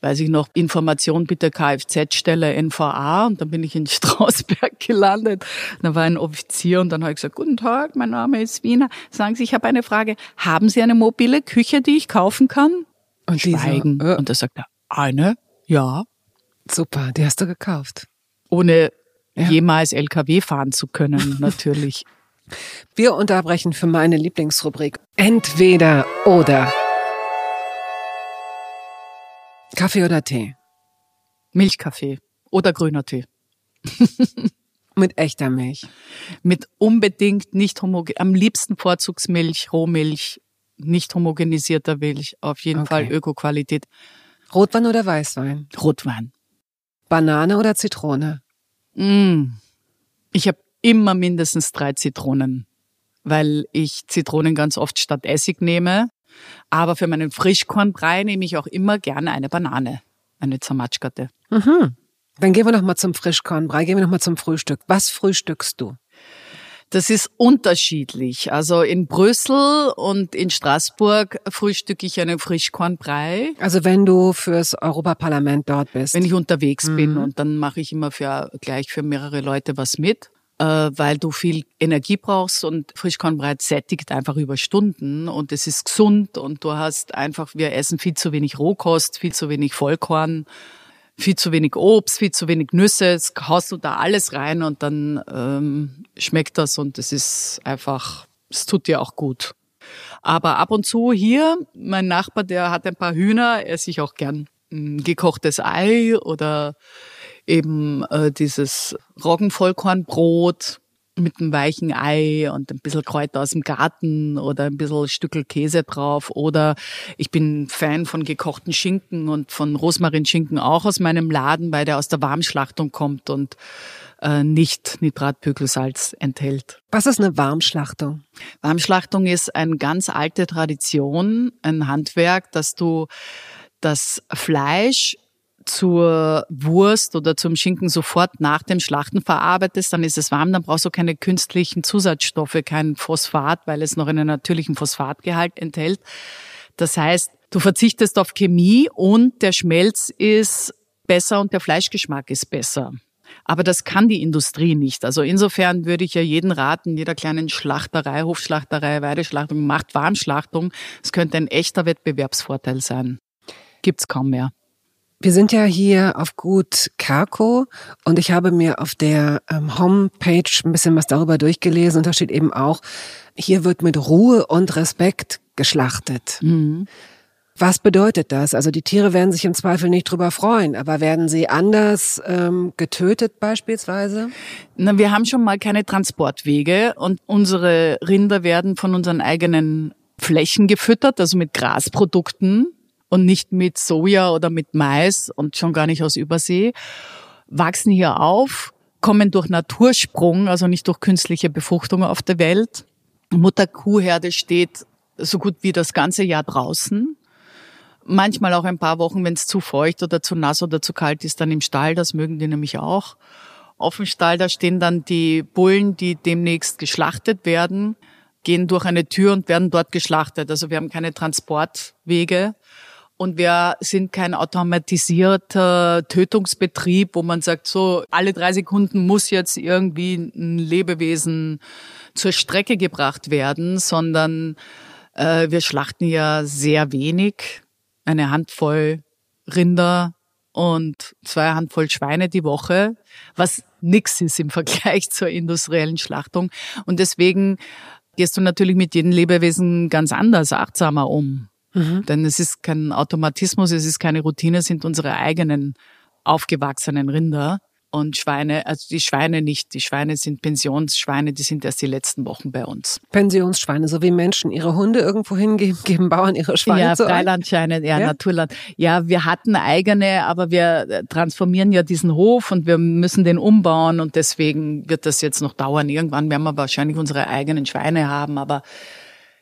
weiß ich noch, Information bitte Kfz-Stelle NVA und dann bin ich in Strausberg gelandet. Da war ein Offizier und dann habe ich gesagt, guten Tag, mein Name ist Wiener. Sagen Sie, ich habe eine Frage. Haben Sie eine mobile Küche, die ich kaufen kann? Und Schweigen. So, äh. Und da sagt er, eine? Ja. Super, die hast du gekauft. Ohne ja. jemals LKW fahren zu können, natürlich. Wir unterbrechen für meine Lieblingsrubrik Entweder oder. Kaffee oder Tee? Milchkaffee oder grüner Tee. Mit echter Milch. Mit unbedingt nicht homogen, am liebsten Vorzugsmilch, Rohmilch, nicht homogenisierter Milch, auf jeden okay. Fall Ökoqualität. Rotwein oder Weißwein? Rotwein. Banane oder Zitrone? Mm. Ich habe immer mindestens drei Zitronen, weil ich Zitronen ganz oft statt Essig nehme aber für meinen Frischkornbrei nehme ich auch immer gerne eine Banane, eine Zamatschkate. Mhm. Dann gehen wir nochmal zum Frischkornbrei, gehen wir nochmal zum Frühstück. Was frühstückst du? Das ist unterschiedlich. Also in Brüssel und in Straßburg frühstücke ich einen Frischkornbrei. Also wenn du fürs Europaparlament dort bist. Wenn ich unterwegs mhm. bin und dann mache ich immer für, gleich für mehrere Leute was mit weil du viel Energie brauchst und Frischkornbrei sättigt einfach über Stunden und es ist gesund und du hast einfach, wir essen viel zu wenig Rohkost, viel zu wenig Vollkorn, viel zu wenig Obst, viel zu wenig Nüsse, jetzt haust du da alles rein und dann ähm, schmeckt das und es ist einfach, es tut dir auch gut. Aber ab und zu hier, mein Nachbar, der hat ein paar Hühner, esse ich auch gern ein gekochtes Ei oder eben äh, dieses Roggenvollkornbrot mit einem weichen Ei und ein bisschen Kräuter aus dem Garten oder ein bisschen Stückel Käse drauf. Oder ich bin Fan von gekochten Schinken und von Rosmarinschinken auch aus meinem Laden, weil der aus der Warmschlachtung kommt und äh, nicht Nitratpökelsalz enthält. Was ist eine Warmschlachtung? Warmschlachtung ist eine ganz alte Tradition, ein Handwerk, dass du das Fleisch zur Wurst oder zum Schinken sofort nach dem Schlachten verarbeitest, dann ist es warm, dann brauchst du keine künstlichen Zusatzstoffe, kein Phosphat, weil es noch einen natürlichen Phosphatgehalt enthält. Das heißt, Du verzichtest auf Chemie und der Schmelz ist besser und der Fleischgeschmack ist besser. Aber das kann die Industrie nicht. Also insofern würde ich ja jeden raten, jeder kleinen Schlachterei, Hofschlachterei, Weideschlachtung, macht Warmschlachtung. Es könnte ein echter Wettbewerbsvorteil sein. Gibt's kaum mehr. Wir sind ja hier auf Gut Kerko und ich habe mir auf der ähm, Homepage ein bisschen was darüber durchgelesen und da steht eben auch, hier wird mit Ruhe und Respekt geschlachtet. Mhm. Was bedeutet das? Also die Tiere werden sich im Zweifel nicht drüber freuen, aber werden sie anders ähm, getötet beispielsweise? Na, wir haben schon mal keine Transportwege und unsere Rinder werden von unseren eigenen Flächen gefüttert, also mit Grasprodukten und nicht mit Soja oder mit Mais und schon gar nicht aus Übersee, wachsen hier auf, kommen durch Natursprung, also nicht durch künstliche Befruchtung auf der Welt. Mutterkuhherde steht so gut wie das ganze Jahr draußen. Manchmal auch ein paar Wochen, wenn es zu feucht oder zu nass oder zu kalt ist, dann im Stall. Das mögen die nämlich auch. Auf dem Stall, da stehen dann die Bullen, die demnächst geschlachtet werden, gehen durch eine Tür und werden dort geschlachtet. Also wir haben keine Transportwege. Und wir sind kein automatisierter Tötungsbetrieb, wo man sagt, so alle drei Sekunden muss jetzt irgendwie ein Lebewesen zur Strecke gebracht werden, sondern äh, wir schlachten ja sehr wenig, eine Handvoll Rinder und zwei Handvoll Schweine die Woche, was nix ist im Vergleich zur industriellen Schlachtung. Und deswegen gehst du natürlich mit jedem Lebewesen ganz anders, achtsamer um. Mhm. Denn es ist kein Automatismus, es ist keine Routine, es sind unsere eigenen aufgewachsenen Rinder und Schweine, also die Schweine nicht. Die Schweine sind Pensionsschweine, die sind erst die letzten Wochen bei uns. Pensionsschweine, so wie Menschen ihre Hunde irgendwo hingeben, geben Bauern ihre Schweine Ja, Freilandschweine, ja, ja, Naturland. Ja, wir hatten eigene, aber wir transformieren ja diesen Hof und wir müssen den umbauen und deswegen wird das jetzt noch dauern. Irgendwann werden wir wahrscheinlich unsere eigenen Schweine haben, aber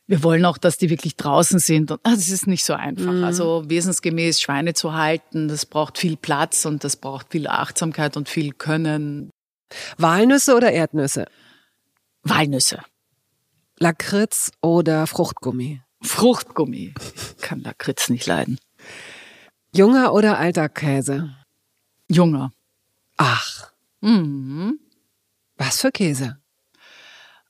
wir wollen auch, dass die wirklich draußen sind. Und das ist nicht so einfach. Mhm. Also wesensgemäß Schweine zu halten, das braucht viel Platz und das braucht viel Achtsamkeit und viel Können. Walnüsse oder Erdnüsse? Walnüsse. Lakritz oder Fruchtgummi? Fruchtgummi. Ich kann Lakritz nicht leiden. Junger oder alter Käse? Junger. Ach. Mhm. Was für Käse?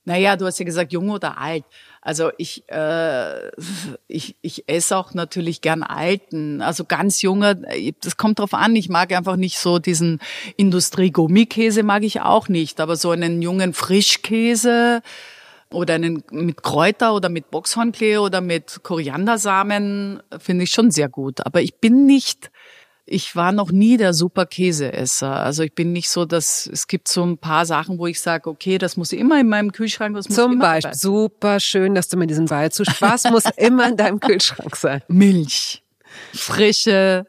Naja, du hast ja gesagt, jung oder alt. Also ich, äh, ich, ich esse auch natürlich gern alten, also ganz junger, das kommt drauf an, ich mag einfach nicht so diesen Industrie-Gummikäse mag ich auch nicht, aber so einen jungen Frischkäse oder einen mit Kräuter oder mit Boxhornklee oder mit Koriandersamen finde ich schon sehr gut. Aber ich bin nicht ich war noch nie der super Käseesser. Also ich bin nicht so, dass es gibt so ein paar Sachen, wo ich sage, okay, das muss immer in meinem Kühlschrank. Das muss Zum Beispiel, dabei. super schön, dass du mir diesen Ball zusprichst. Was muss immer in deinem Kühlschrank sein? Milch, frische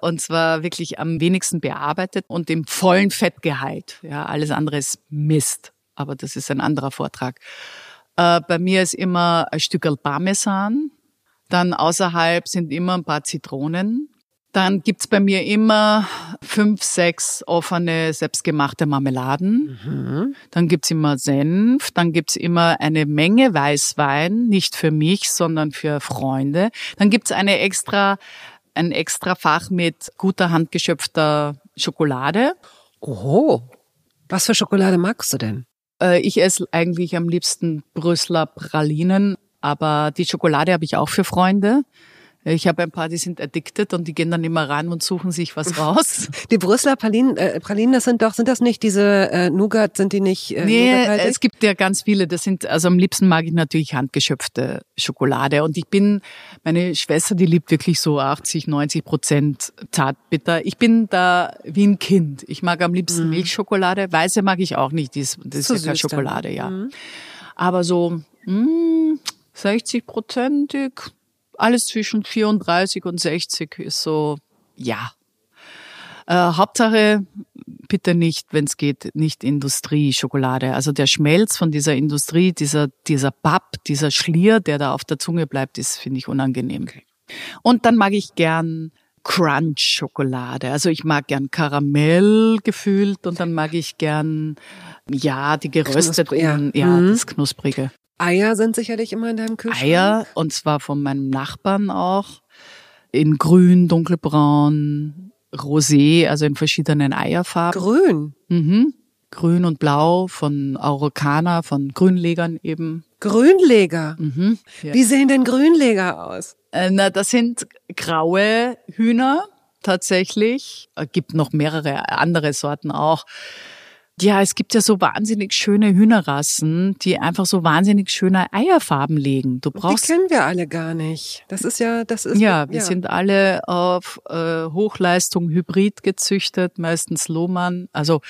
und zwar wirklich am wenigsten bearbeitet und im vollen Fettgehalt. Ja, alles andere ist Mist, aber das ist ein anderer Vortrag. Äh, bei mir ist immer ein Stück Parmesan. Dann außerhalb sind immer ein paar Zitronen dann gibt's bei mir immer fünf, sechs offene, selbstgemachte Marmeladen. Mhm. Dann gibt's immer Senf. Dann gibt's immer eine Menge Weißwein, nicht für mich, sondern für Freunde. Dann gibt's eine extra, ein extra Fach mit guter handgeschöpfter Schokolade. Oho. Was für Schokolade magst du denn? Äh, ich esse eigentlich am liebsten Brüsseler Pralinen, aber die Schokolade habe ich auch für Freunde. Ich habe ein paar, die sind addicted und die gehen dann immer ran und suchen sich was raus. Die Brüsseler Pralinen, äh, Pralinen, das sind doch, sind das nicht diese äh, Nougat, sind die nicht äh, Nee, es gibt ja ganz viele. Das sind, also am liebsten mag ich natürlich handgeschöpfte Schokolade. Und ich bin, meine Schwester, die liebt wirklich so 80, 90 Prozent zartbitter. Ich bin da wie ein Kind. Ich mag am liebsten mhm. Milchschokolade. Weiße mag ich auch nicht, das, das ist ja keine Schokolade, ja. Mhm. Aber so mh, hm, 60 prozentig alles zwischen 34 und 60 ist so, ja. Äh, Hauptsache bitte nicht, wenn es geht, nicht Industrieschokolade. Also der Schmelz von dieser Industrie, dieser, dieser Papp, dieser Schlier, der da auf der Zunge bleibt, ist, finde ich, unangenehm. Okay. Und dann mag ich gern Crunch-Schokolade. Also ich mag gern Karamell gefühlt und dann mag ich gern, ja, die gerösteten, ja, ja mhm. das Knusprige. Eier sind sicherlich immer in deinem Kühlschrank. Eier, und zwar von meinem Nachbarn auch. In grün, dunkelbraun, rosé, also in verschiedenen Eierfarben. Grün. Mhm. Grün und blau von Aurocana, von Grünlegern eben. Grünleger. Mhm. Ja. Wie sehen denn Grünleger aus? Äh, Na, das sind graue Hühner tatsächlich. Es gibt noch mehrere andere Sorten auch. Ja, es gibt ja so wahnsinnig schöne Hühnerrassen, die einfach so wahnsinnig schöne Eierfarben legen. Du Die brauchst kennen wir alle gar nicht. Das ist ja, das ist ja, wir sind alle auf äh, Hochleistung Hybrid gezüchtet, meistens Lohmann. Also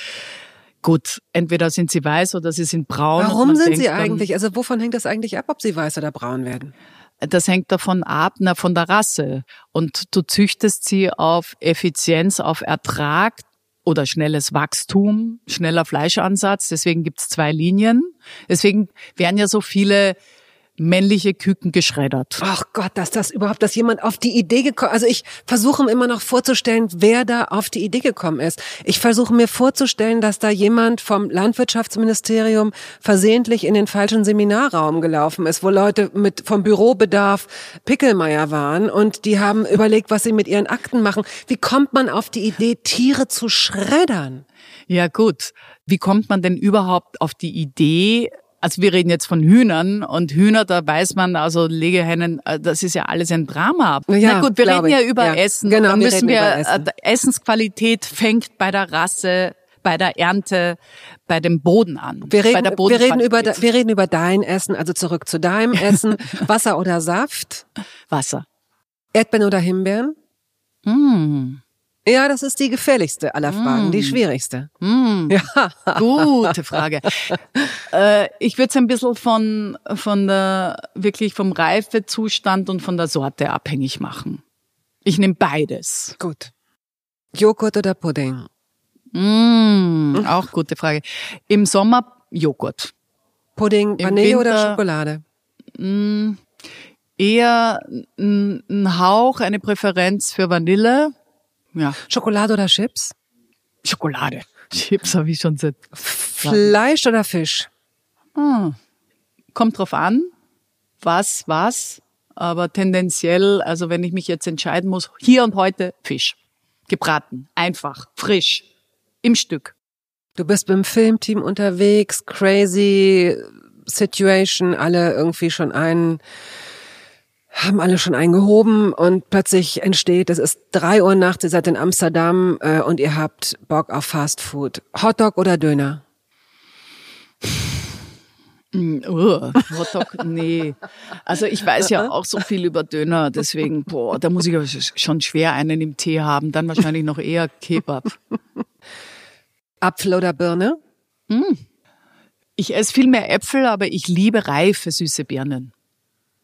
gut, entweder sind sie weiß oder sie sind braun. Warum sind denkt sie eigentlich? Also wovon hängt das eigentlich ab, ob sie weiß oder braun werden? Das hängt davon ab, na, von der Rasse. Und du züchtest sie auf Effizienz, auf Ertrag oder schnelles Wachstum, schneller Fleischansatz. Deswegen gibt's zwei Linien. Deswegen werden ja so viele männliche Küken geschreddert. Ach Gott, dass das überhaupt, dass jemand auf die Idee gekommen, also ich versuche mir immer noch vorzustellen, wer da auf die Idee gekommen ist. Ich versuche mir vorzustellen, dass da jemand vom Landwirtschaftsministerium versehentlich in den falschen Seminarraum gelaufen ist, wo Leute mit vom Bürobedarf Pickelmeier waren und die haben überlegt, was sie mit ihren Akten machen. Wie kommt man auf die Idee, Tiere zu schreddern? Ja gut, wie kommt man denn überhaupt auf die Idee, also wir reden jetzt von Hühnern und Hühner, da weiß man, also Legehennen, äh, das ist ja alles ein Drama. Ja, Na gut, wir reden ja über Ja, Essen. genau, wir müssen reden wir, über Essen. äh, Essensqualität fängt bei der Rasse, bei der Ernte, bei dem Boden an. Wir reden, wir reden über, wir reden über dein Essen, also zurück zu deinem Essen. Wasser oder Saft? Wasser. Erdbeeren oder Himbeeren? Mm. Ja, das ist die gefährlichste aller Fragen, die schwierigste. Mm. Ja. Gute Frage. äh, ich würde es ein bisschen von, von der, wirklich vom Reifezustand und von der Sorte abhängig machen. Ich nehme beides. Gut. Joghurt oder Pudding? Mm, auch gute Frage. Im Sommer Joghurt. Pudding, Im Vanille oder Winter- Schokolade? Mm, eher ein Hauch, eine Präferenz für Vanille. Ja, Schokolade oder Chips? Schokolade. Chips habe ich schon seit. Fleisch oder Fisch? Ah, kommt drauf an, was, was. Aber tendenziell, also wenn ich mich jetzt entscheiden muss, hier und heute Fisch. Gebraten, einfach, frisch, im Stück. Du bist beim Filmteam unterwegs, crazy Situation, alle irgendwie schon einen, haben alle schon einen gehoben und plötzlich entsteht, es ist drei Uhr nachts, ihr seid in Amsterdam äh, und ihr habt Bock auf Fast Food. Hotdog oder Döner? Mm, uh, Hotdog, nee. Also ich weiß ja auch so viel über Döner, deswegen, boah, da muss ich aber schon schwer einen im Tee haben, dann wahrscheinlich noch eher Kebab. Apfel oder Birne? Ich esse viel mehr Äpfel, aber ich liebe reife, süße Birnen.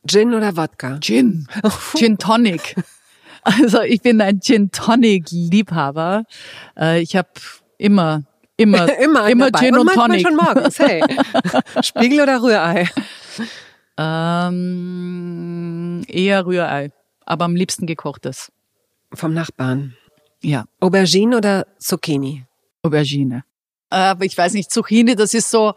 Gin oder Wodka? Gin. Gin Tonic. Also ich bin ein Gin Tonic Liebhaber. Äh, Ich habe immer, immer, immer immer dabei. Gin und, manchmal Tonic. schon morgens, hey. Spiegel oder Rührei? Ähm, eher Rührei, aber am liebsten gekochtes. Vom Nachbarn. Ja, Aubergine oder Zucchini? Aubergine. Aber ich weiß nicht, Zucchini, das ist so,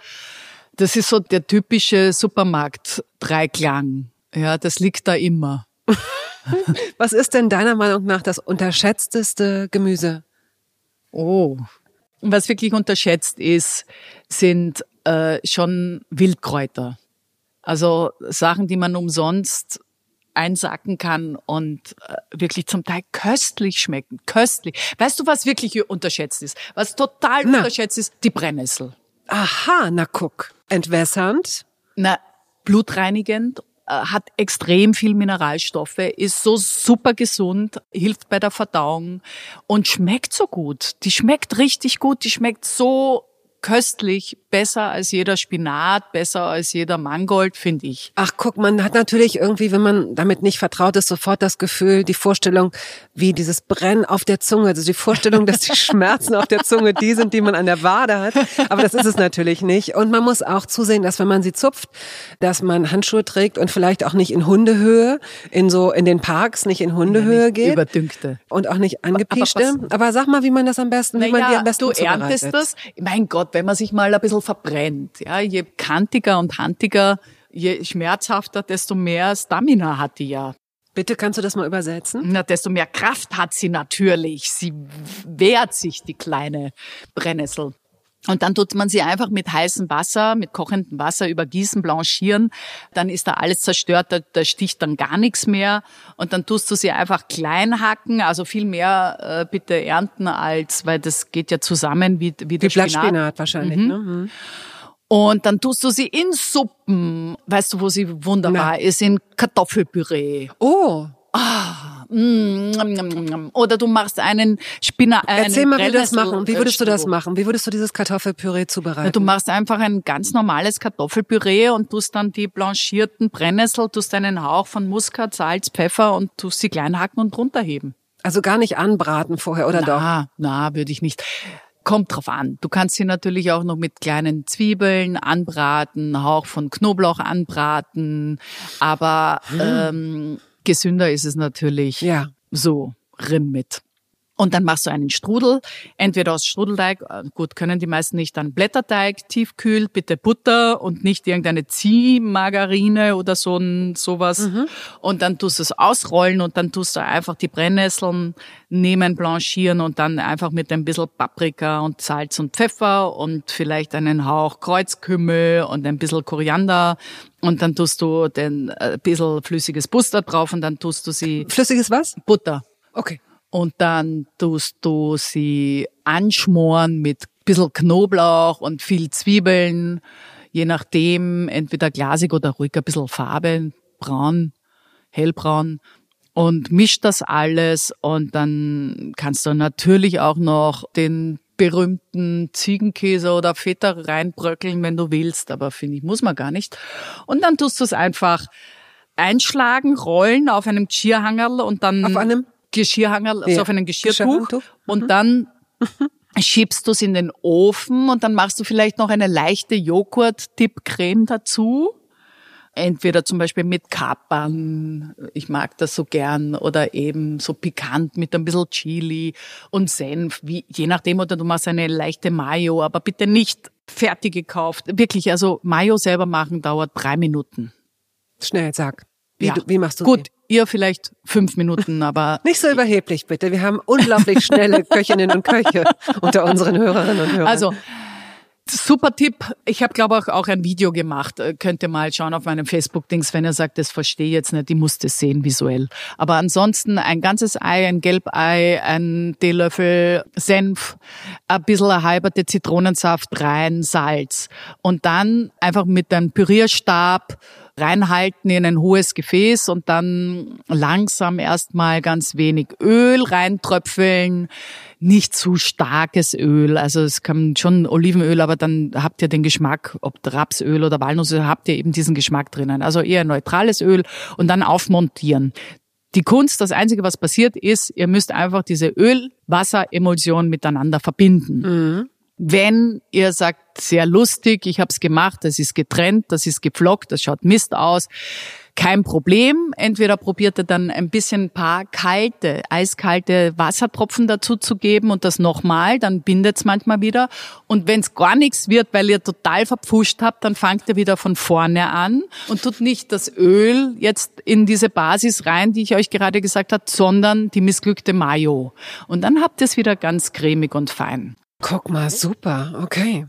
das ist so der typische Supermarkt-Dreiklang. Ja, das liegt da immer. Was ist denn deiner Meinung nach das unterschätzteste Gemüse? Oh. Was wirklich unterschätzt ist, sind äh, schon Wildkräuter. Also Sachen, die man umsonst einsacken kann und äh, wirklich zum Teil köstlich schmecken. Köstlich. Weißt du, was wirklich unterschätzt ist? Was total Na. unterschätzt ist? Die Brennnessel. Aha, na guck. Entwässernd. Na, blutreinigend, hat extrem viel Mineralstoffe, ist so super gesund, hilft bei der Verdauung und schmeckt so gut. Die schmeckt richtig gut, die schmeckt so köstlich, besser als jeder Spinat, besser als jeder Mangold, finde ich. Ach, guck, man hat natürlich irgendwie, wenn man damit nicht vertraut ist, sofort das Gefühl, die Vorstellung, wie dieses Brennen auf der Zunge, also die Vorstellung, dass die Schmerzen auf der Zunge die sind, die man an der Wade hat. Aber das ist es natürlich nicht. Und man muss auch zusehen, dass wenn man sie zupft, dass man Handschuhe trägt und vielleicht auch nicht in Hundehöhe, in so, in den Parks nicht in Hundehöhe Nicht geht. Überdünkte. Und auch nicht angepieschte. was- Aber, sag mal, wie man das am besten, wie man die am besten du erntest das. Mein Gott, wenn man sich mal ein bisschen verbrennt, ja, je kantiger und handiger, je schmerzhafter, desto mehr Stamina hat die ja. Bitte kannst du das mal übersetzen? Na, desto mehr Kraft hat sie natürlich. Sie wehrt sich, die kleine Brennnessel. Und dann tut man sie einfach mit heißem Wasser, mit kochendem Wasser übergießen, blanchieren. Dann ist da alles zerstört, da, da sticht dann gar nichts mehr. Und dann tust du sie einfach klein hacken, also viel mehr äh, bitte ernten als, weil das geht ja zusammen wie, wie der Wie Blattspinat wahrscheinlich. Mhm. Ne? Mhm. Und dann tust du sie in Suppen. Weißt du, wo sie wunderbar Na. ist? In Kartoffelpüree. Oh, Mm, nom, nom, nom. Oder du machst einen Spinat. erzähl einen mal, wie du das machen. Wie würdest du das machen? Wie würdest du dieses Kartoffelpüree zubereiten? du machst einfach ein ganz normales Kartoffelpüree und tust dann die blanchierten Brennnessel, tust einen Hauch von Muskat, Salz, Pfeffer und tust sie klein hacken und runterheben. also gar nicht anbraten vorher, oder doch? Na, na, würde ich nicht. Kommt drauf an. Du kannst sie natürlich auch noch mit kleinen Zwiebeln anbraten, Hauch von Knoblauch anbraten, aber ähm, gesünder ist es natürlich Ja. so Rind mit. Und dann machst du einen Strudel, entweder aus Strudelteig, äh, gut, können die meisten nicht, dann Blätterteig, tiefkühl, bitte Butter und nicht irgendeine Ziehmargarine oder so ein, sowas. Und dann tust du es ausrollen und dann tust du einfach die Brennnesseln nehmen, blanchieren und dann einfach mit ein bisschen Paprika und Salz und Pfeffer und vielleicht einen Hauch Kreuzkümmel und ein bisschen Koriander und dann tust du den äh, bisschen flüssiges Buster drauf und dann tust du sie Flüssiges was? Butter. Okay. Und dann tust du sie anschmoren mit bisschen Knoblauch und viel Zwiebeln, je nachdem, entweder glasig oder ruhig, ein bisschen Farbe, braun, hellbraun. Und misch das alles und dann kannst du natürlich auch noch den berühmten Ziegenkäse oder Feta reinbröckeln, wenn du willst, aber finde ich, muss man gar nicht. Und dann tust du es einfach einschlagen, rollen auf einem Geschirrhangerl und dann Auf einem? Geschirrhangerl, also Ja. auf einem Geschirrtuch. Geschirrhandtuch. Mhm. Und dann schiebst du es in den Ofen und dann machst du vielleicht noch eine leichte Joghurt-Dip-Creme dazu. Entweder zum Beispiel mit Kapern, ich mag das so gern, oder eben so pikant mit ein bisschen Chili und Senf, wie, je nachdem, oder du machst eine leichte Mayo, aber bitte nicht fertig gekauft. Wirklich, also Mayo selber machen dauert drei Minuten. Schnell, sag. Wie, Ja. du, wie machst du Gut, sie? ihr vielleicht fünf Minuten, aber Nicht so überheblich, bitte. Wir haben unglaublich schnelle Köchinnen und Köche unter unseren Hörerinnen und Hörern. Also, super Tipp. Ich habe, glaube ich, auch ein Video gemacht. Äh, Könnt ihr mal schauen auf meinem Facebook-Dings, wenn ihr sagt, das verstehe ich jetzt nicht, die muss das sehen visuell. Aber ansonsten ein ganzes Ei, ein Gelbei, ein Teelöffel Senf, ein bisschen halberte Zitronensaft rein, Salz. Und dann einfach mit einem Pürierstab reinhalten in ein hohes Gefäß und dann langsam erstmal ganz wenig Öl reintröpfeln, nicht zu starkes Öl, also es kann schon Olivenöl, aber dann habt ihr den Geschmack, ob Rapsöl oder Walnussöl, habt ihr eben diesen Geschmack drinnen. Also eher neutrales Öl und dann aufmontieren. Die Kunst, das Einzige, was passiert ist, ihr müsst einfach diese Öl-Wasser-Emulsion miteinander verbinden. Wenn ihr sagt, sehr lustig, ich habe es gemacht, das ist getrennt, das ist geflockt, das schaut Mist aus, kein Problem. Entweder probiert ihr dann ein bisschen ein paar kalte, eiskalte Wassertropfen dazu zu geben und das nochmal, dann bindet's manchmal wieder. Und wenn es gar nichts wird, weil ihr total verpfuscht habt, dann fangt ihr wieder von vorne an und tut nicht das Öl jetzt in diese Basis rein, die ich euch gerade gesagt habe, sondern die missglückte Mayo. Und dann habt ihr es wieder ganz cremig und fein. Guck mal, super. Okay.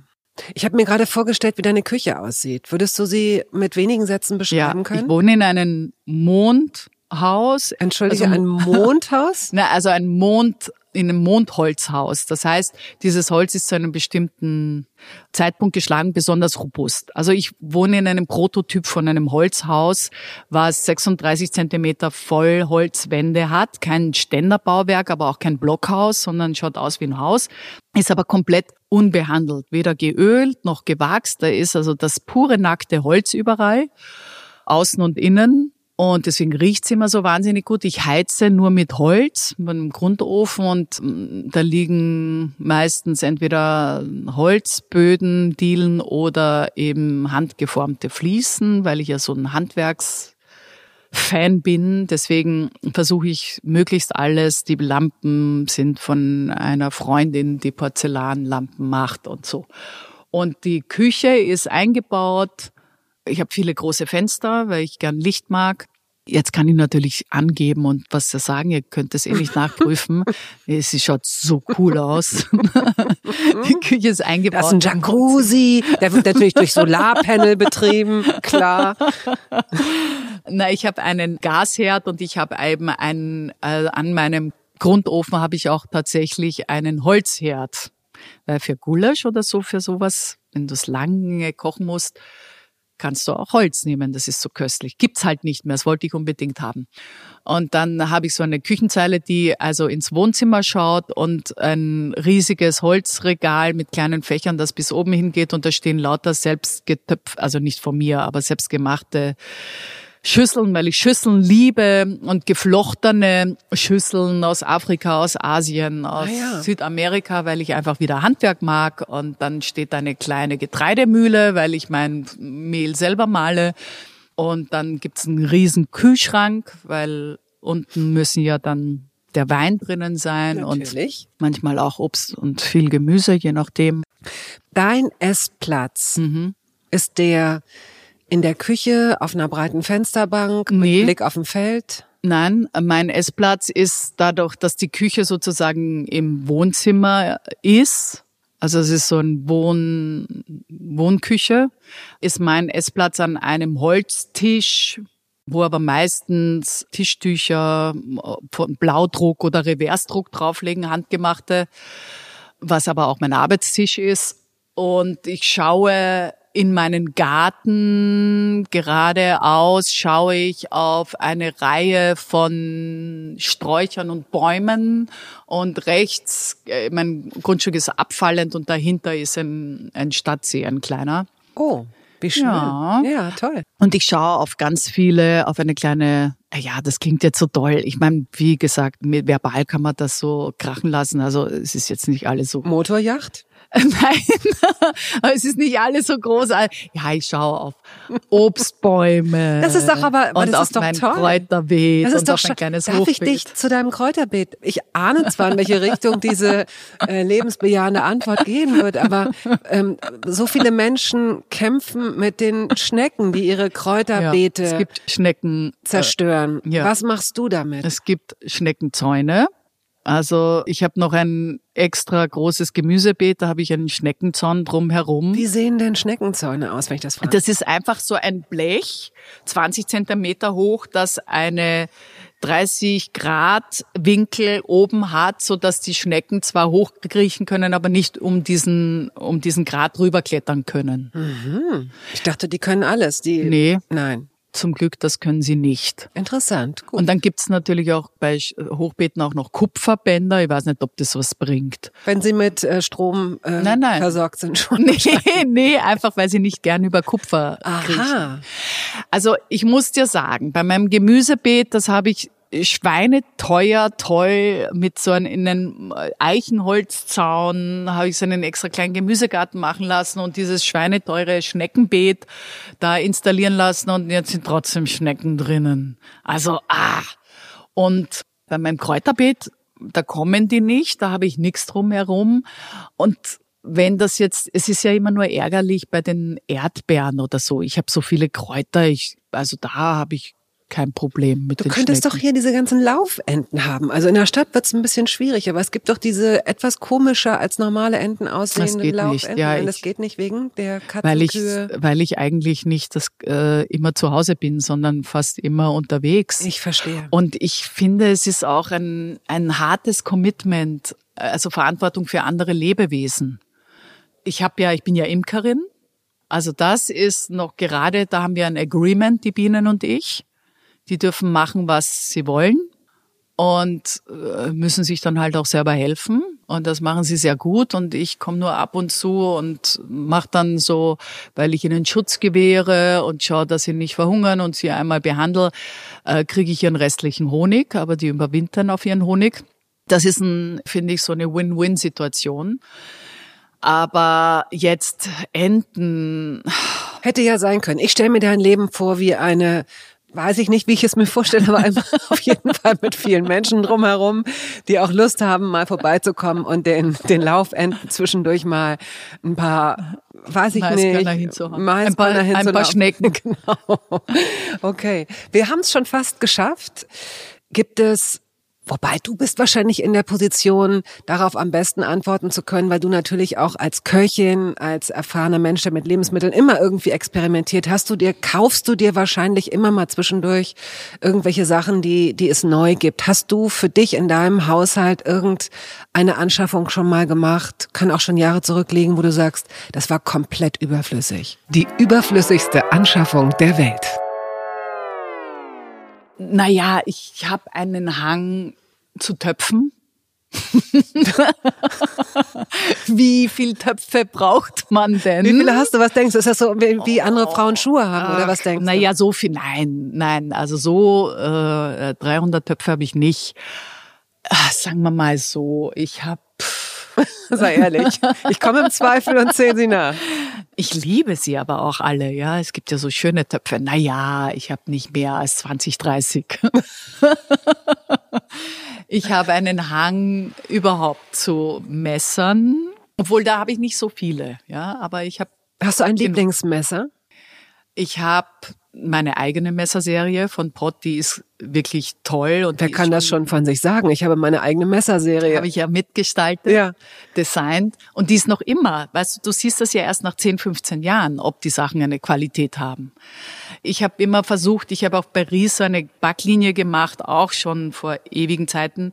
Ich habe mir gerade vorgestellt, wie deine Küche aussieht. Würdest du sie mit wenigen Sätzen Ja, beschreiben ich können? wohne in einem Mondhaus. Entschuldige, also- ein Mondhaus? Na, also ein Mond, in einem Mondholzhaus. Das heißt, dieses Holz ist zu einem bestimmten Zeitpunkt geschlagen, besonders robust. Also ich wohne in einem Prototyp von einem Holzhaus, was 36 Zentimeter Vollholzwände hat. Kein Ständerbauwerk, aber auch kein Blockhaus, sondern schaut aus wie ein Haus. Ist aber komplett unbehandelt. Weder geölt noch gewachst. Da ist also das pure nackte Holz überall. Außen und innen. Und deswegen riecht's immer so wahnsinnig gut. Ich heize nur mit Holz, mit einem Grundofen und mm, da liegen meistens entweder Holzböden, Dielen oder eben handgeformte Fliesen, weil ich ja so ein Handwerks Fan bin. Deswegen versuche ich möglichst alles. Die Lampen sind von einer Freundin, die Porzellanlampen macht und so. Und die Küche ist eingebaut Ich habe viele große Fenster, weil ich gern Licht mag. Jetzt kann ich natürlich angeben und was sagen, ihr könnt es eh nicht nachprüfen. Sie schaut so cool aus. Die Küche ist eingebaut. Das ist ein Jacuzzi, der wird natürlich durch Solarpanel betrieben, klar. Na, ich habe einen Gasherd und ich habe eben einen, äh, an meinem Grundofen habe ich auch tatsächlich einen Holzherd. Weil für Gulasch oder so, für sowas, wenn du es lange kochen musst, kannst du auch Holz nehmen, das ist so köstlich. Gibt's halt nicht mehr, das wollte ich unbedingt haben. Und dann habe ich so eine Küchenzeile, die also ins Wohnzimmer schaut und ein riesiges Holzregal mit kleinen Fächern, das bis oben hingeht und da stehen lauter selbstgetöpft, also nicht von mir, aber selbstgemachte Schüsseln, weil ich Schüsseln liebe und geflochtene Schüsseln aus Afrika, aus Asien, aus ah, ja. Südamerika, weil ich einfach wieder Handwerk mag. Und dann steht eine kleine Getreidemühle, weil ich mein Mehl selber male. Und dann gibt's einen riesen Kühlschrank, weil unten müssen ja dann der Wein drinnen sein Natürlich. und manchmal auch Obst und viel Gemüse, je nachdem. Dein Essplatz mhm. ist der in der Küche, auf einer breiten Fensterbank, nee. mit Blick auf ein Feld? Nein, mein Essplatz ist dadurch, dass die Küche sozusagen im Wohnzimmer ist. Also es ist so ein Wohn Wohnküche. Ist mein Essplatz an einem Holztisch, wo aber meistens Tischtücher von Blaudruck oder Reversdruck drauflegen, handgemachte, was aber auch mein Arbeitstisch ist. Und ich schaue in meinen Garten geradeaus schaue ich auf eine Reihe von Sträuchern und Bäumen und rechts, äh, mein Grundstück ist abfallend und dahinter ist ein, ein Stadtsee, ein kleiner. Oh. Wie schön. Ja. ja, toll. Und ich schaue auf ganz viele, auf eine kleine, ja, das klingt jetzt so toll. Ich meine, wie gesagt, mit verbal kann man das so krachen lassen. Also es ist jetzt nicht alles so. Motorjacht? Nein, aber es ist nicht alles so groß. Ja, ich schaue auf Obstbäume. Das ist doch aber, und das auf ist doch mein toll. Kräuterbeet das ist und doch auf mein kleines Darf Hochbeet. ich dich zu deinem Kräuterbeet? Ich ahne zwar, in welche Richtung diese äh, lebensbejahende Antwort gehen wird, aber ähm, so viele Menschen kämpfen mit den Schnecken, die ihre Kräuterbeete ja, es gibt Schnecken zerstören. Äh, ja. Was machst du damit? Es gibt Schneckenzäune. Also ich habe noch ein extra großes Gemüsebeet, da habe ich einen Schneckenzaun drumherum. Wie sehen denn Schneckenzäune aus, wenn ich das frage? Das ist einfach so ein Blech, 20 Zentimeter hoch, das eine 30 Grad Winkel oben hat, so dass die Schnecken zwar hochkriechen können, aber nicht um diesen um diesen Grad rüberklettern können. Mhm. Ich dachte, die können alles. Die nee. Nein. Zum Glück, das können sie nicht. Interessant. Gut. Und dann gibt's natürlich auch bei Hochbeeten auch noch Kupferbänder. Ich weiß nicht, ob das was bringt. Wenn sie mit äh, Strom äh, nein, nein. versorgt sind schon. Nee, nee, einfach weil sie nicht gern über Kupfer Aha. kriechen. Also ich muss dir sagen, bei meinem Gemüsebeet, das habe ich schweineteuer, toll, mit so einem, in einem Eichenholzzaun habe ich so einen extra kleinen Gemüsegarten machen lassen und dieses schweineteure Schneckenbeet da installieren lassen und jetzt sind trotzdem Schnecken drinnen. Also, ah. Und bei meinem Kräuterbeet, da kommen die nicht, da habe ich nichts drumherum und wenn das jetzt, es ist ja immer nur ärgerlich bei den Erdbeeren oder so. Ich habe so viele Kräuter, ich, also da habe ich kein Problem mit du den Du könntest Schnecken. doch hier diese ganzen Laufenten haben. Also in der Stadt wird es ein bisschen schwierig, aber es gibt doch diese etwas komischer als normale Enten aussehenden das geht Laufenten. Nicht. Ja, ich, das geht nicht wegen der Katzen, weil ich, Kühe. Weil ich eigentlich nicht das, äh, immer zu Hause bin, sondern fast immer unterwegs. Ich verstehe. Und ich finde, es ist auch ein, ein hartes Commitment, also Verantwortung für andere Lebewesen. Ich habe ja, ich bin ja Imkerin. Also das ist noch gerade, da haben wir ein Agreement, die Bienen und ich die dürfen machen, was sie wollen und äh, müssen sich dann halt auch selber helfen. Und das machen sie sehr gut. Und ich komme nur ab und zu und mache dann so, weil ich ihnen Schutz gewähre und schaue, dass sie nicht verhungern und sie einmal behandle, äh, kriege ich ihren restlichen Honig, aber die überwintern auf ihren Honig. Das ist ein, finde ich, so eine Win-Win-Situation. Aber jetzt Enten. Hätte ja sein können. Ich stelle mir dein Leben vor wie eine weiß ich nicht, wie ich es mir vorstelle, aber auf jeden Fall mit vielen Menschen drumherum, die auch Lust haben, mal vorbeizukommen und den, den Laufenden zwischendurch mal ein paar, weiß ich Maisgörner nicht, hinzuhauen. Ein paar, ein paar Schnecken. Genau. Okay. Wir haben es schon fast geschafft. Gibt es Wobei du bist wahrscheinlich in der Position, darauf am besten antworten zu können, weil du natürlich auch als Köchin, als erfahrener Mensch, der mit Lebensmitteln immer irgendwie experimentiert, hast du dir, kaufst du dir wahrscheinlich immer mal zwischendurch irgendwelche Sachen, die, die es neu gibt. Hast du für dich in deinem Haushalt irgendeine Anschaffung schon mal gemacht? Kann auch schon Jahre zurückliegen, wo du sagst, das war komplett überflüssig. Die überflüssigste Anschaffung der Welt. Naja, ich habe einen Hang zu Töpfen. wie viel Töpfe braucht man denn? Wie viele hast du? Was denkst du? Ist das so, wie andere Frauen Schuhe haben oder was denkst naja, du? Naja, so viel, nein, nein. Also so äh, 300 Töpfe habe ich nicht. Ach, sagen wir mal so, ich habe Sei ehrlich. Ich komme im Zweifel und zähle sie nach. Ich liebe sie aber auch alle, ja. Es gibt ja so schöne Töpfe. Naja, ich habe nicht mehr als 20, 30. ich habe einen Hang überhaupt zu Messern. Obwohl, da habe ich nicht so viele, ja. Aber ich habe. Hast du ein Lieblingsmesser? Ich habe meine eigene Messerserie von Pott, die ist wirklich toll. Und Wer kann das schon von sich sagen? Ich habe meine eigene Messerserie. Habe ich ja mitgestaltet, ja. designt. Und die ist noch immer, weißt du, du siehst das ja erst nach 10, 15 Jahren, ob die Sachen eine Qualität haben. Ich habe immer versucht, ich habe auch bei Ries so eine Backlinie gemacht, auch schon vor ewigen Zeiten.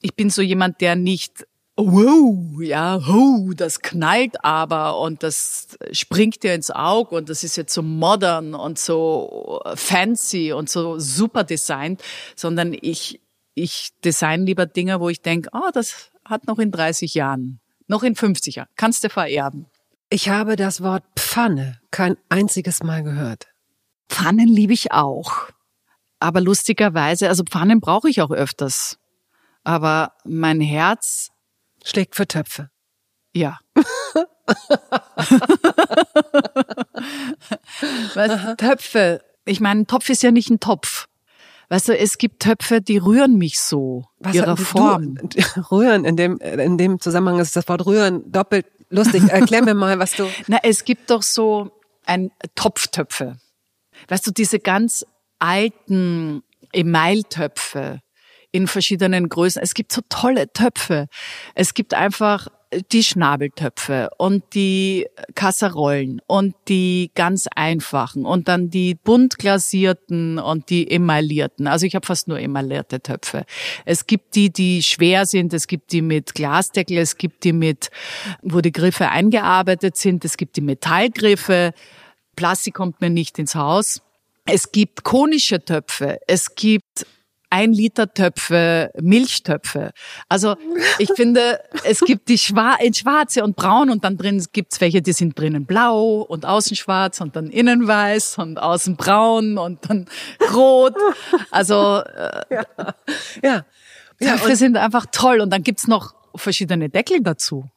Ich bin so jemand, der nicht wow, ja, oh, das knallt aber und das springt dir ins Auge und das ist jetzt so modern und so fancy und so super designt, sondern ich, ich design lieber Dinge, wo ich denke, ah, oh, das hat noch in 30 Jahren, noch in 50 Jahren, kannst du vererben. Ich habe das Wort Pfanne kein einziges Mal gehört. Pfannen liebe ich auch. Aber lustigerweise, also Pfannen brauche ich auch öfters. Aber mein Herz schlägt für Töpfe. Ja. Was, Töpfe. Ich meine, ein Topf ist ja nicht ein Topf. Weißt du, es gibt Töpfe, die rühren mich so. Was ihrer Form. Du, rühren, in dem, in dem Zusammenhang ist das Wort rühren doppelt lustig. Erklär mir mal, was du. Na, es gibt doch so ein Topftöpfe. Weißt du, diese ganz alten Emailtöpfe, in verschiedenen Größen. Es gibt so tolle Töpfe. Es gibt einfach die Schnabeltöpfe und die Kasserollen und die ganz einfachen und dann die bunt glasierten und die emaillierten. Also ich habe fast nur emaillierte Töpfe. Es gibt die, die schwer sind, es gibt die mit Glasdeckel, es gibt die mit, wo die Griffe eingearbeitet sind, es gibt die Metallgriffe. Plastik kommt mir nicht ins Haus. Es gibt konische Töpfe, es gibt ein Liter Töpfe, Milchtöpfe. Also ich finde, es gibt die Schwa in schwarze und braun und dann drin gibt's welche, die sind drinnen blau und außen schwarz und dann innen weiß und außen braun und dann rot. Also äh, ja. ja. Töpfe ja, sind einfach toll und dann gibt's noch verschiedene Deckel dazu.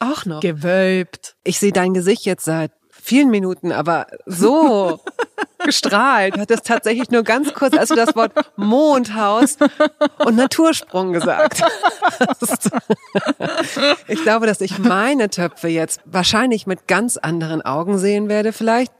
Auch noch. Gewölbt. Ich sehe dein Gesicht jetzt seit vielen Minuten, aber so gestrahlt hat es tatsächlich nur ganz kurz, als du das Wort Mondhaus und Natursprung gesagt hast. Ich glaube, dass ich meine Töpfe jetzt wahrscheinlich mit ganz anderen Augen sehen werde, vielleicht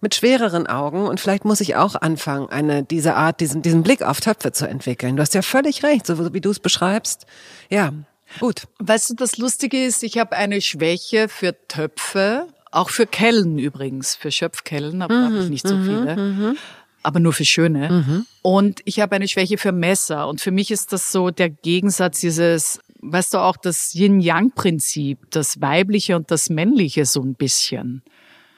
mit schwereren Augen und vielleicht muss ich auch anfangen, eine diese Art, diesen, diesen Blick auf Töpfe zu entwickeln. Du hast ja völlig recht, so wie du es beschreibst. Ja, gut. Weißt du, das Lustige ist, ich habe eine Schwäche für Töpfe auch für Kellen übrigens, für Schöpfkellen, aber mhm, habe ich nicht so mhm, viele. Mhm. Aber nur für schöne. Mhm. Und ich habe eine Schwäche für Messer. Und für mich ist das so der Gegensatz dieses, weißt du auch, das Yin-Yang-Prinzip, das Weibliche und das Männliche so ein bisschen.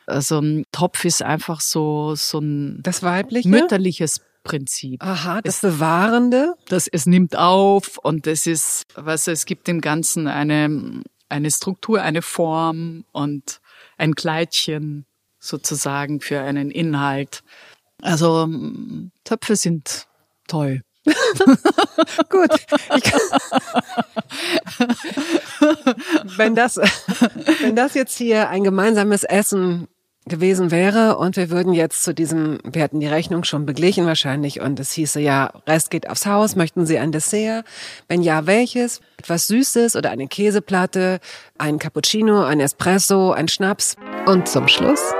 Also ein Topf ist einfach so, so ein das Weibliche? mütterliches Prinzip. Aha, das es, Bewahrende? Das, es nimmt auf und es ist, weißt du, es gibt dem Ganzen eine, eine Struktur, eine Form und ein Kleidchen sozusagen für einen Inhalt. Also Töpfe sind toll. Gut. wenn das, wenn das jetzt hier ein gemeinsames Essen gewesen wäre und wir würden jetzt zu diesem, wir hätten die Rechnung schon beglichen wahrscheinlich und es hieße ja, Rest geht aufs Haus, möchten Sie ein Dessert? Wenn ja, welches? Etwas Süßes oder eine Käseplatte, ein Cappuccino, ein Espresso, ein Schnaps und zum Schluss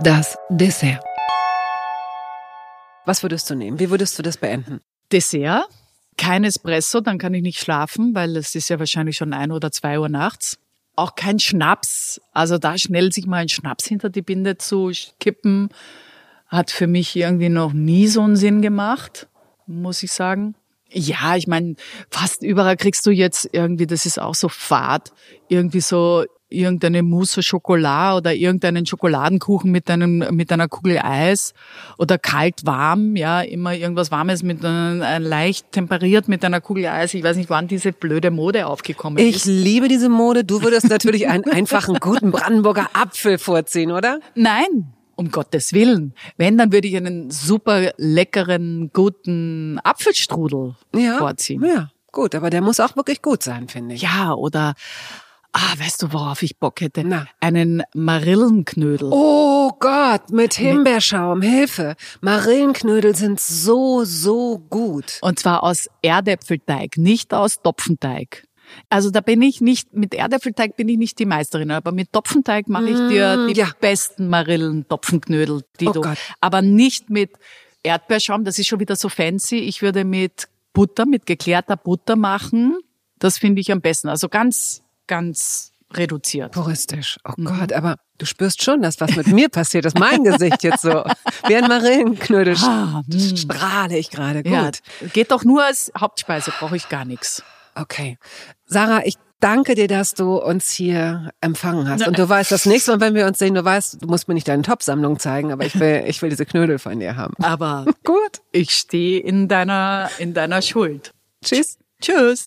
das Dessert. Was würdest du nehmen? Wie würdest du das beenden? Dessert, kein Espresso, dann kann ich nicht schlafen, weil es ist ja wahrscheinlich schon ein oder zwei Uhr nachts auch kein Schnaps. Also da schnell sich mal ein Schnaps hinter die Binde zu kippen, hat für mich irgendwie noch nie so einen Sinn gemacht, muss ich sagen. Ja, ich meine, fast überall kriegst du jetzt irgendwie, das ist auch so fad, irgendwie so irgendeine Mousse Schokolade oder irgendeinen Schokoladenkuchen mit einem mit einer Kugel Eis oder kalt warm, ja, immer irgendwas warmes mit äh, leicht temperiert mit einer Kugel Eis. Ich weiß nicht, wann diese blöde Mode aufgekommen ich ist. Ich liebe diese Mode. Du würdest natürlich einen einfachen guten Brandenburger Apfel vorziehen, oder? Nein, um Gottes Willen. Wenn, dann würde ich einen super leckeren, guten Apfelstrudel ja, vorziehen. Ja, gut, aber der muss auch wirklich gut sein, finde ich. Ja, oder Ah, weißt du, worauf ich Bock hätte? Na. Einen Marillenknödel. Oh Gott, mit Himbeerschaum, Hilfe. Marillenknödel sind so, so gut. Und zwar aus Erdäpfelteig, nicht aus Topfenteig. Also da bin ich nicht, mit Erdäpfelteig bin ich nicht die Meisterin, aber mit Topfenteig mache ich dir Mm, die ja. besten Marillentopfenknödel, die Oh du, Gott. aber nicht mit Erdbeerschaum, das ist schon wieder so fancy. Ich würde mit Butter, mit geklärter Butter machen. Das finde ich am besten. Also ganz, ganz reduziert. Puristisch. Oh Gott, aber du spürst schon, dass was mit mir passiert ist. Mein Gesicht jetzt so. Wie ein Marillenknödel Ah, st- strahle ich gerade. Gut. Ja, geht doch nur als Hauptspeise, brauche ich gar nichts. Okay. Sarah, ich danke dir, dass du uns hier empfangen hast. Und du weißt, das nächste Mal, wenn wir uns sehen, du weißt, du musst mir nicht deine Top-Sammlung zeigen, aber ich will, ich will diese Knödel von dir haben. Aber Gut. ich stehe in deiner, in deiner Schuld. Tschüss. Tschüss.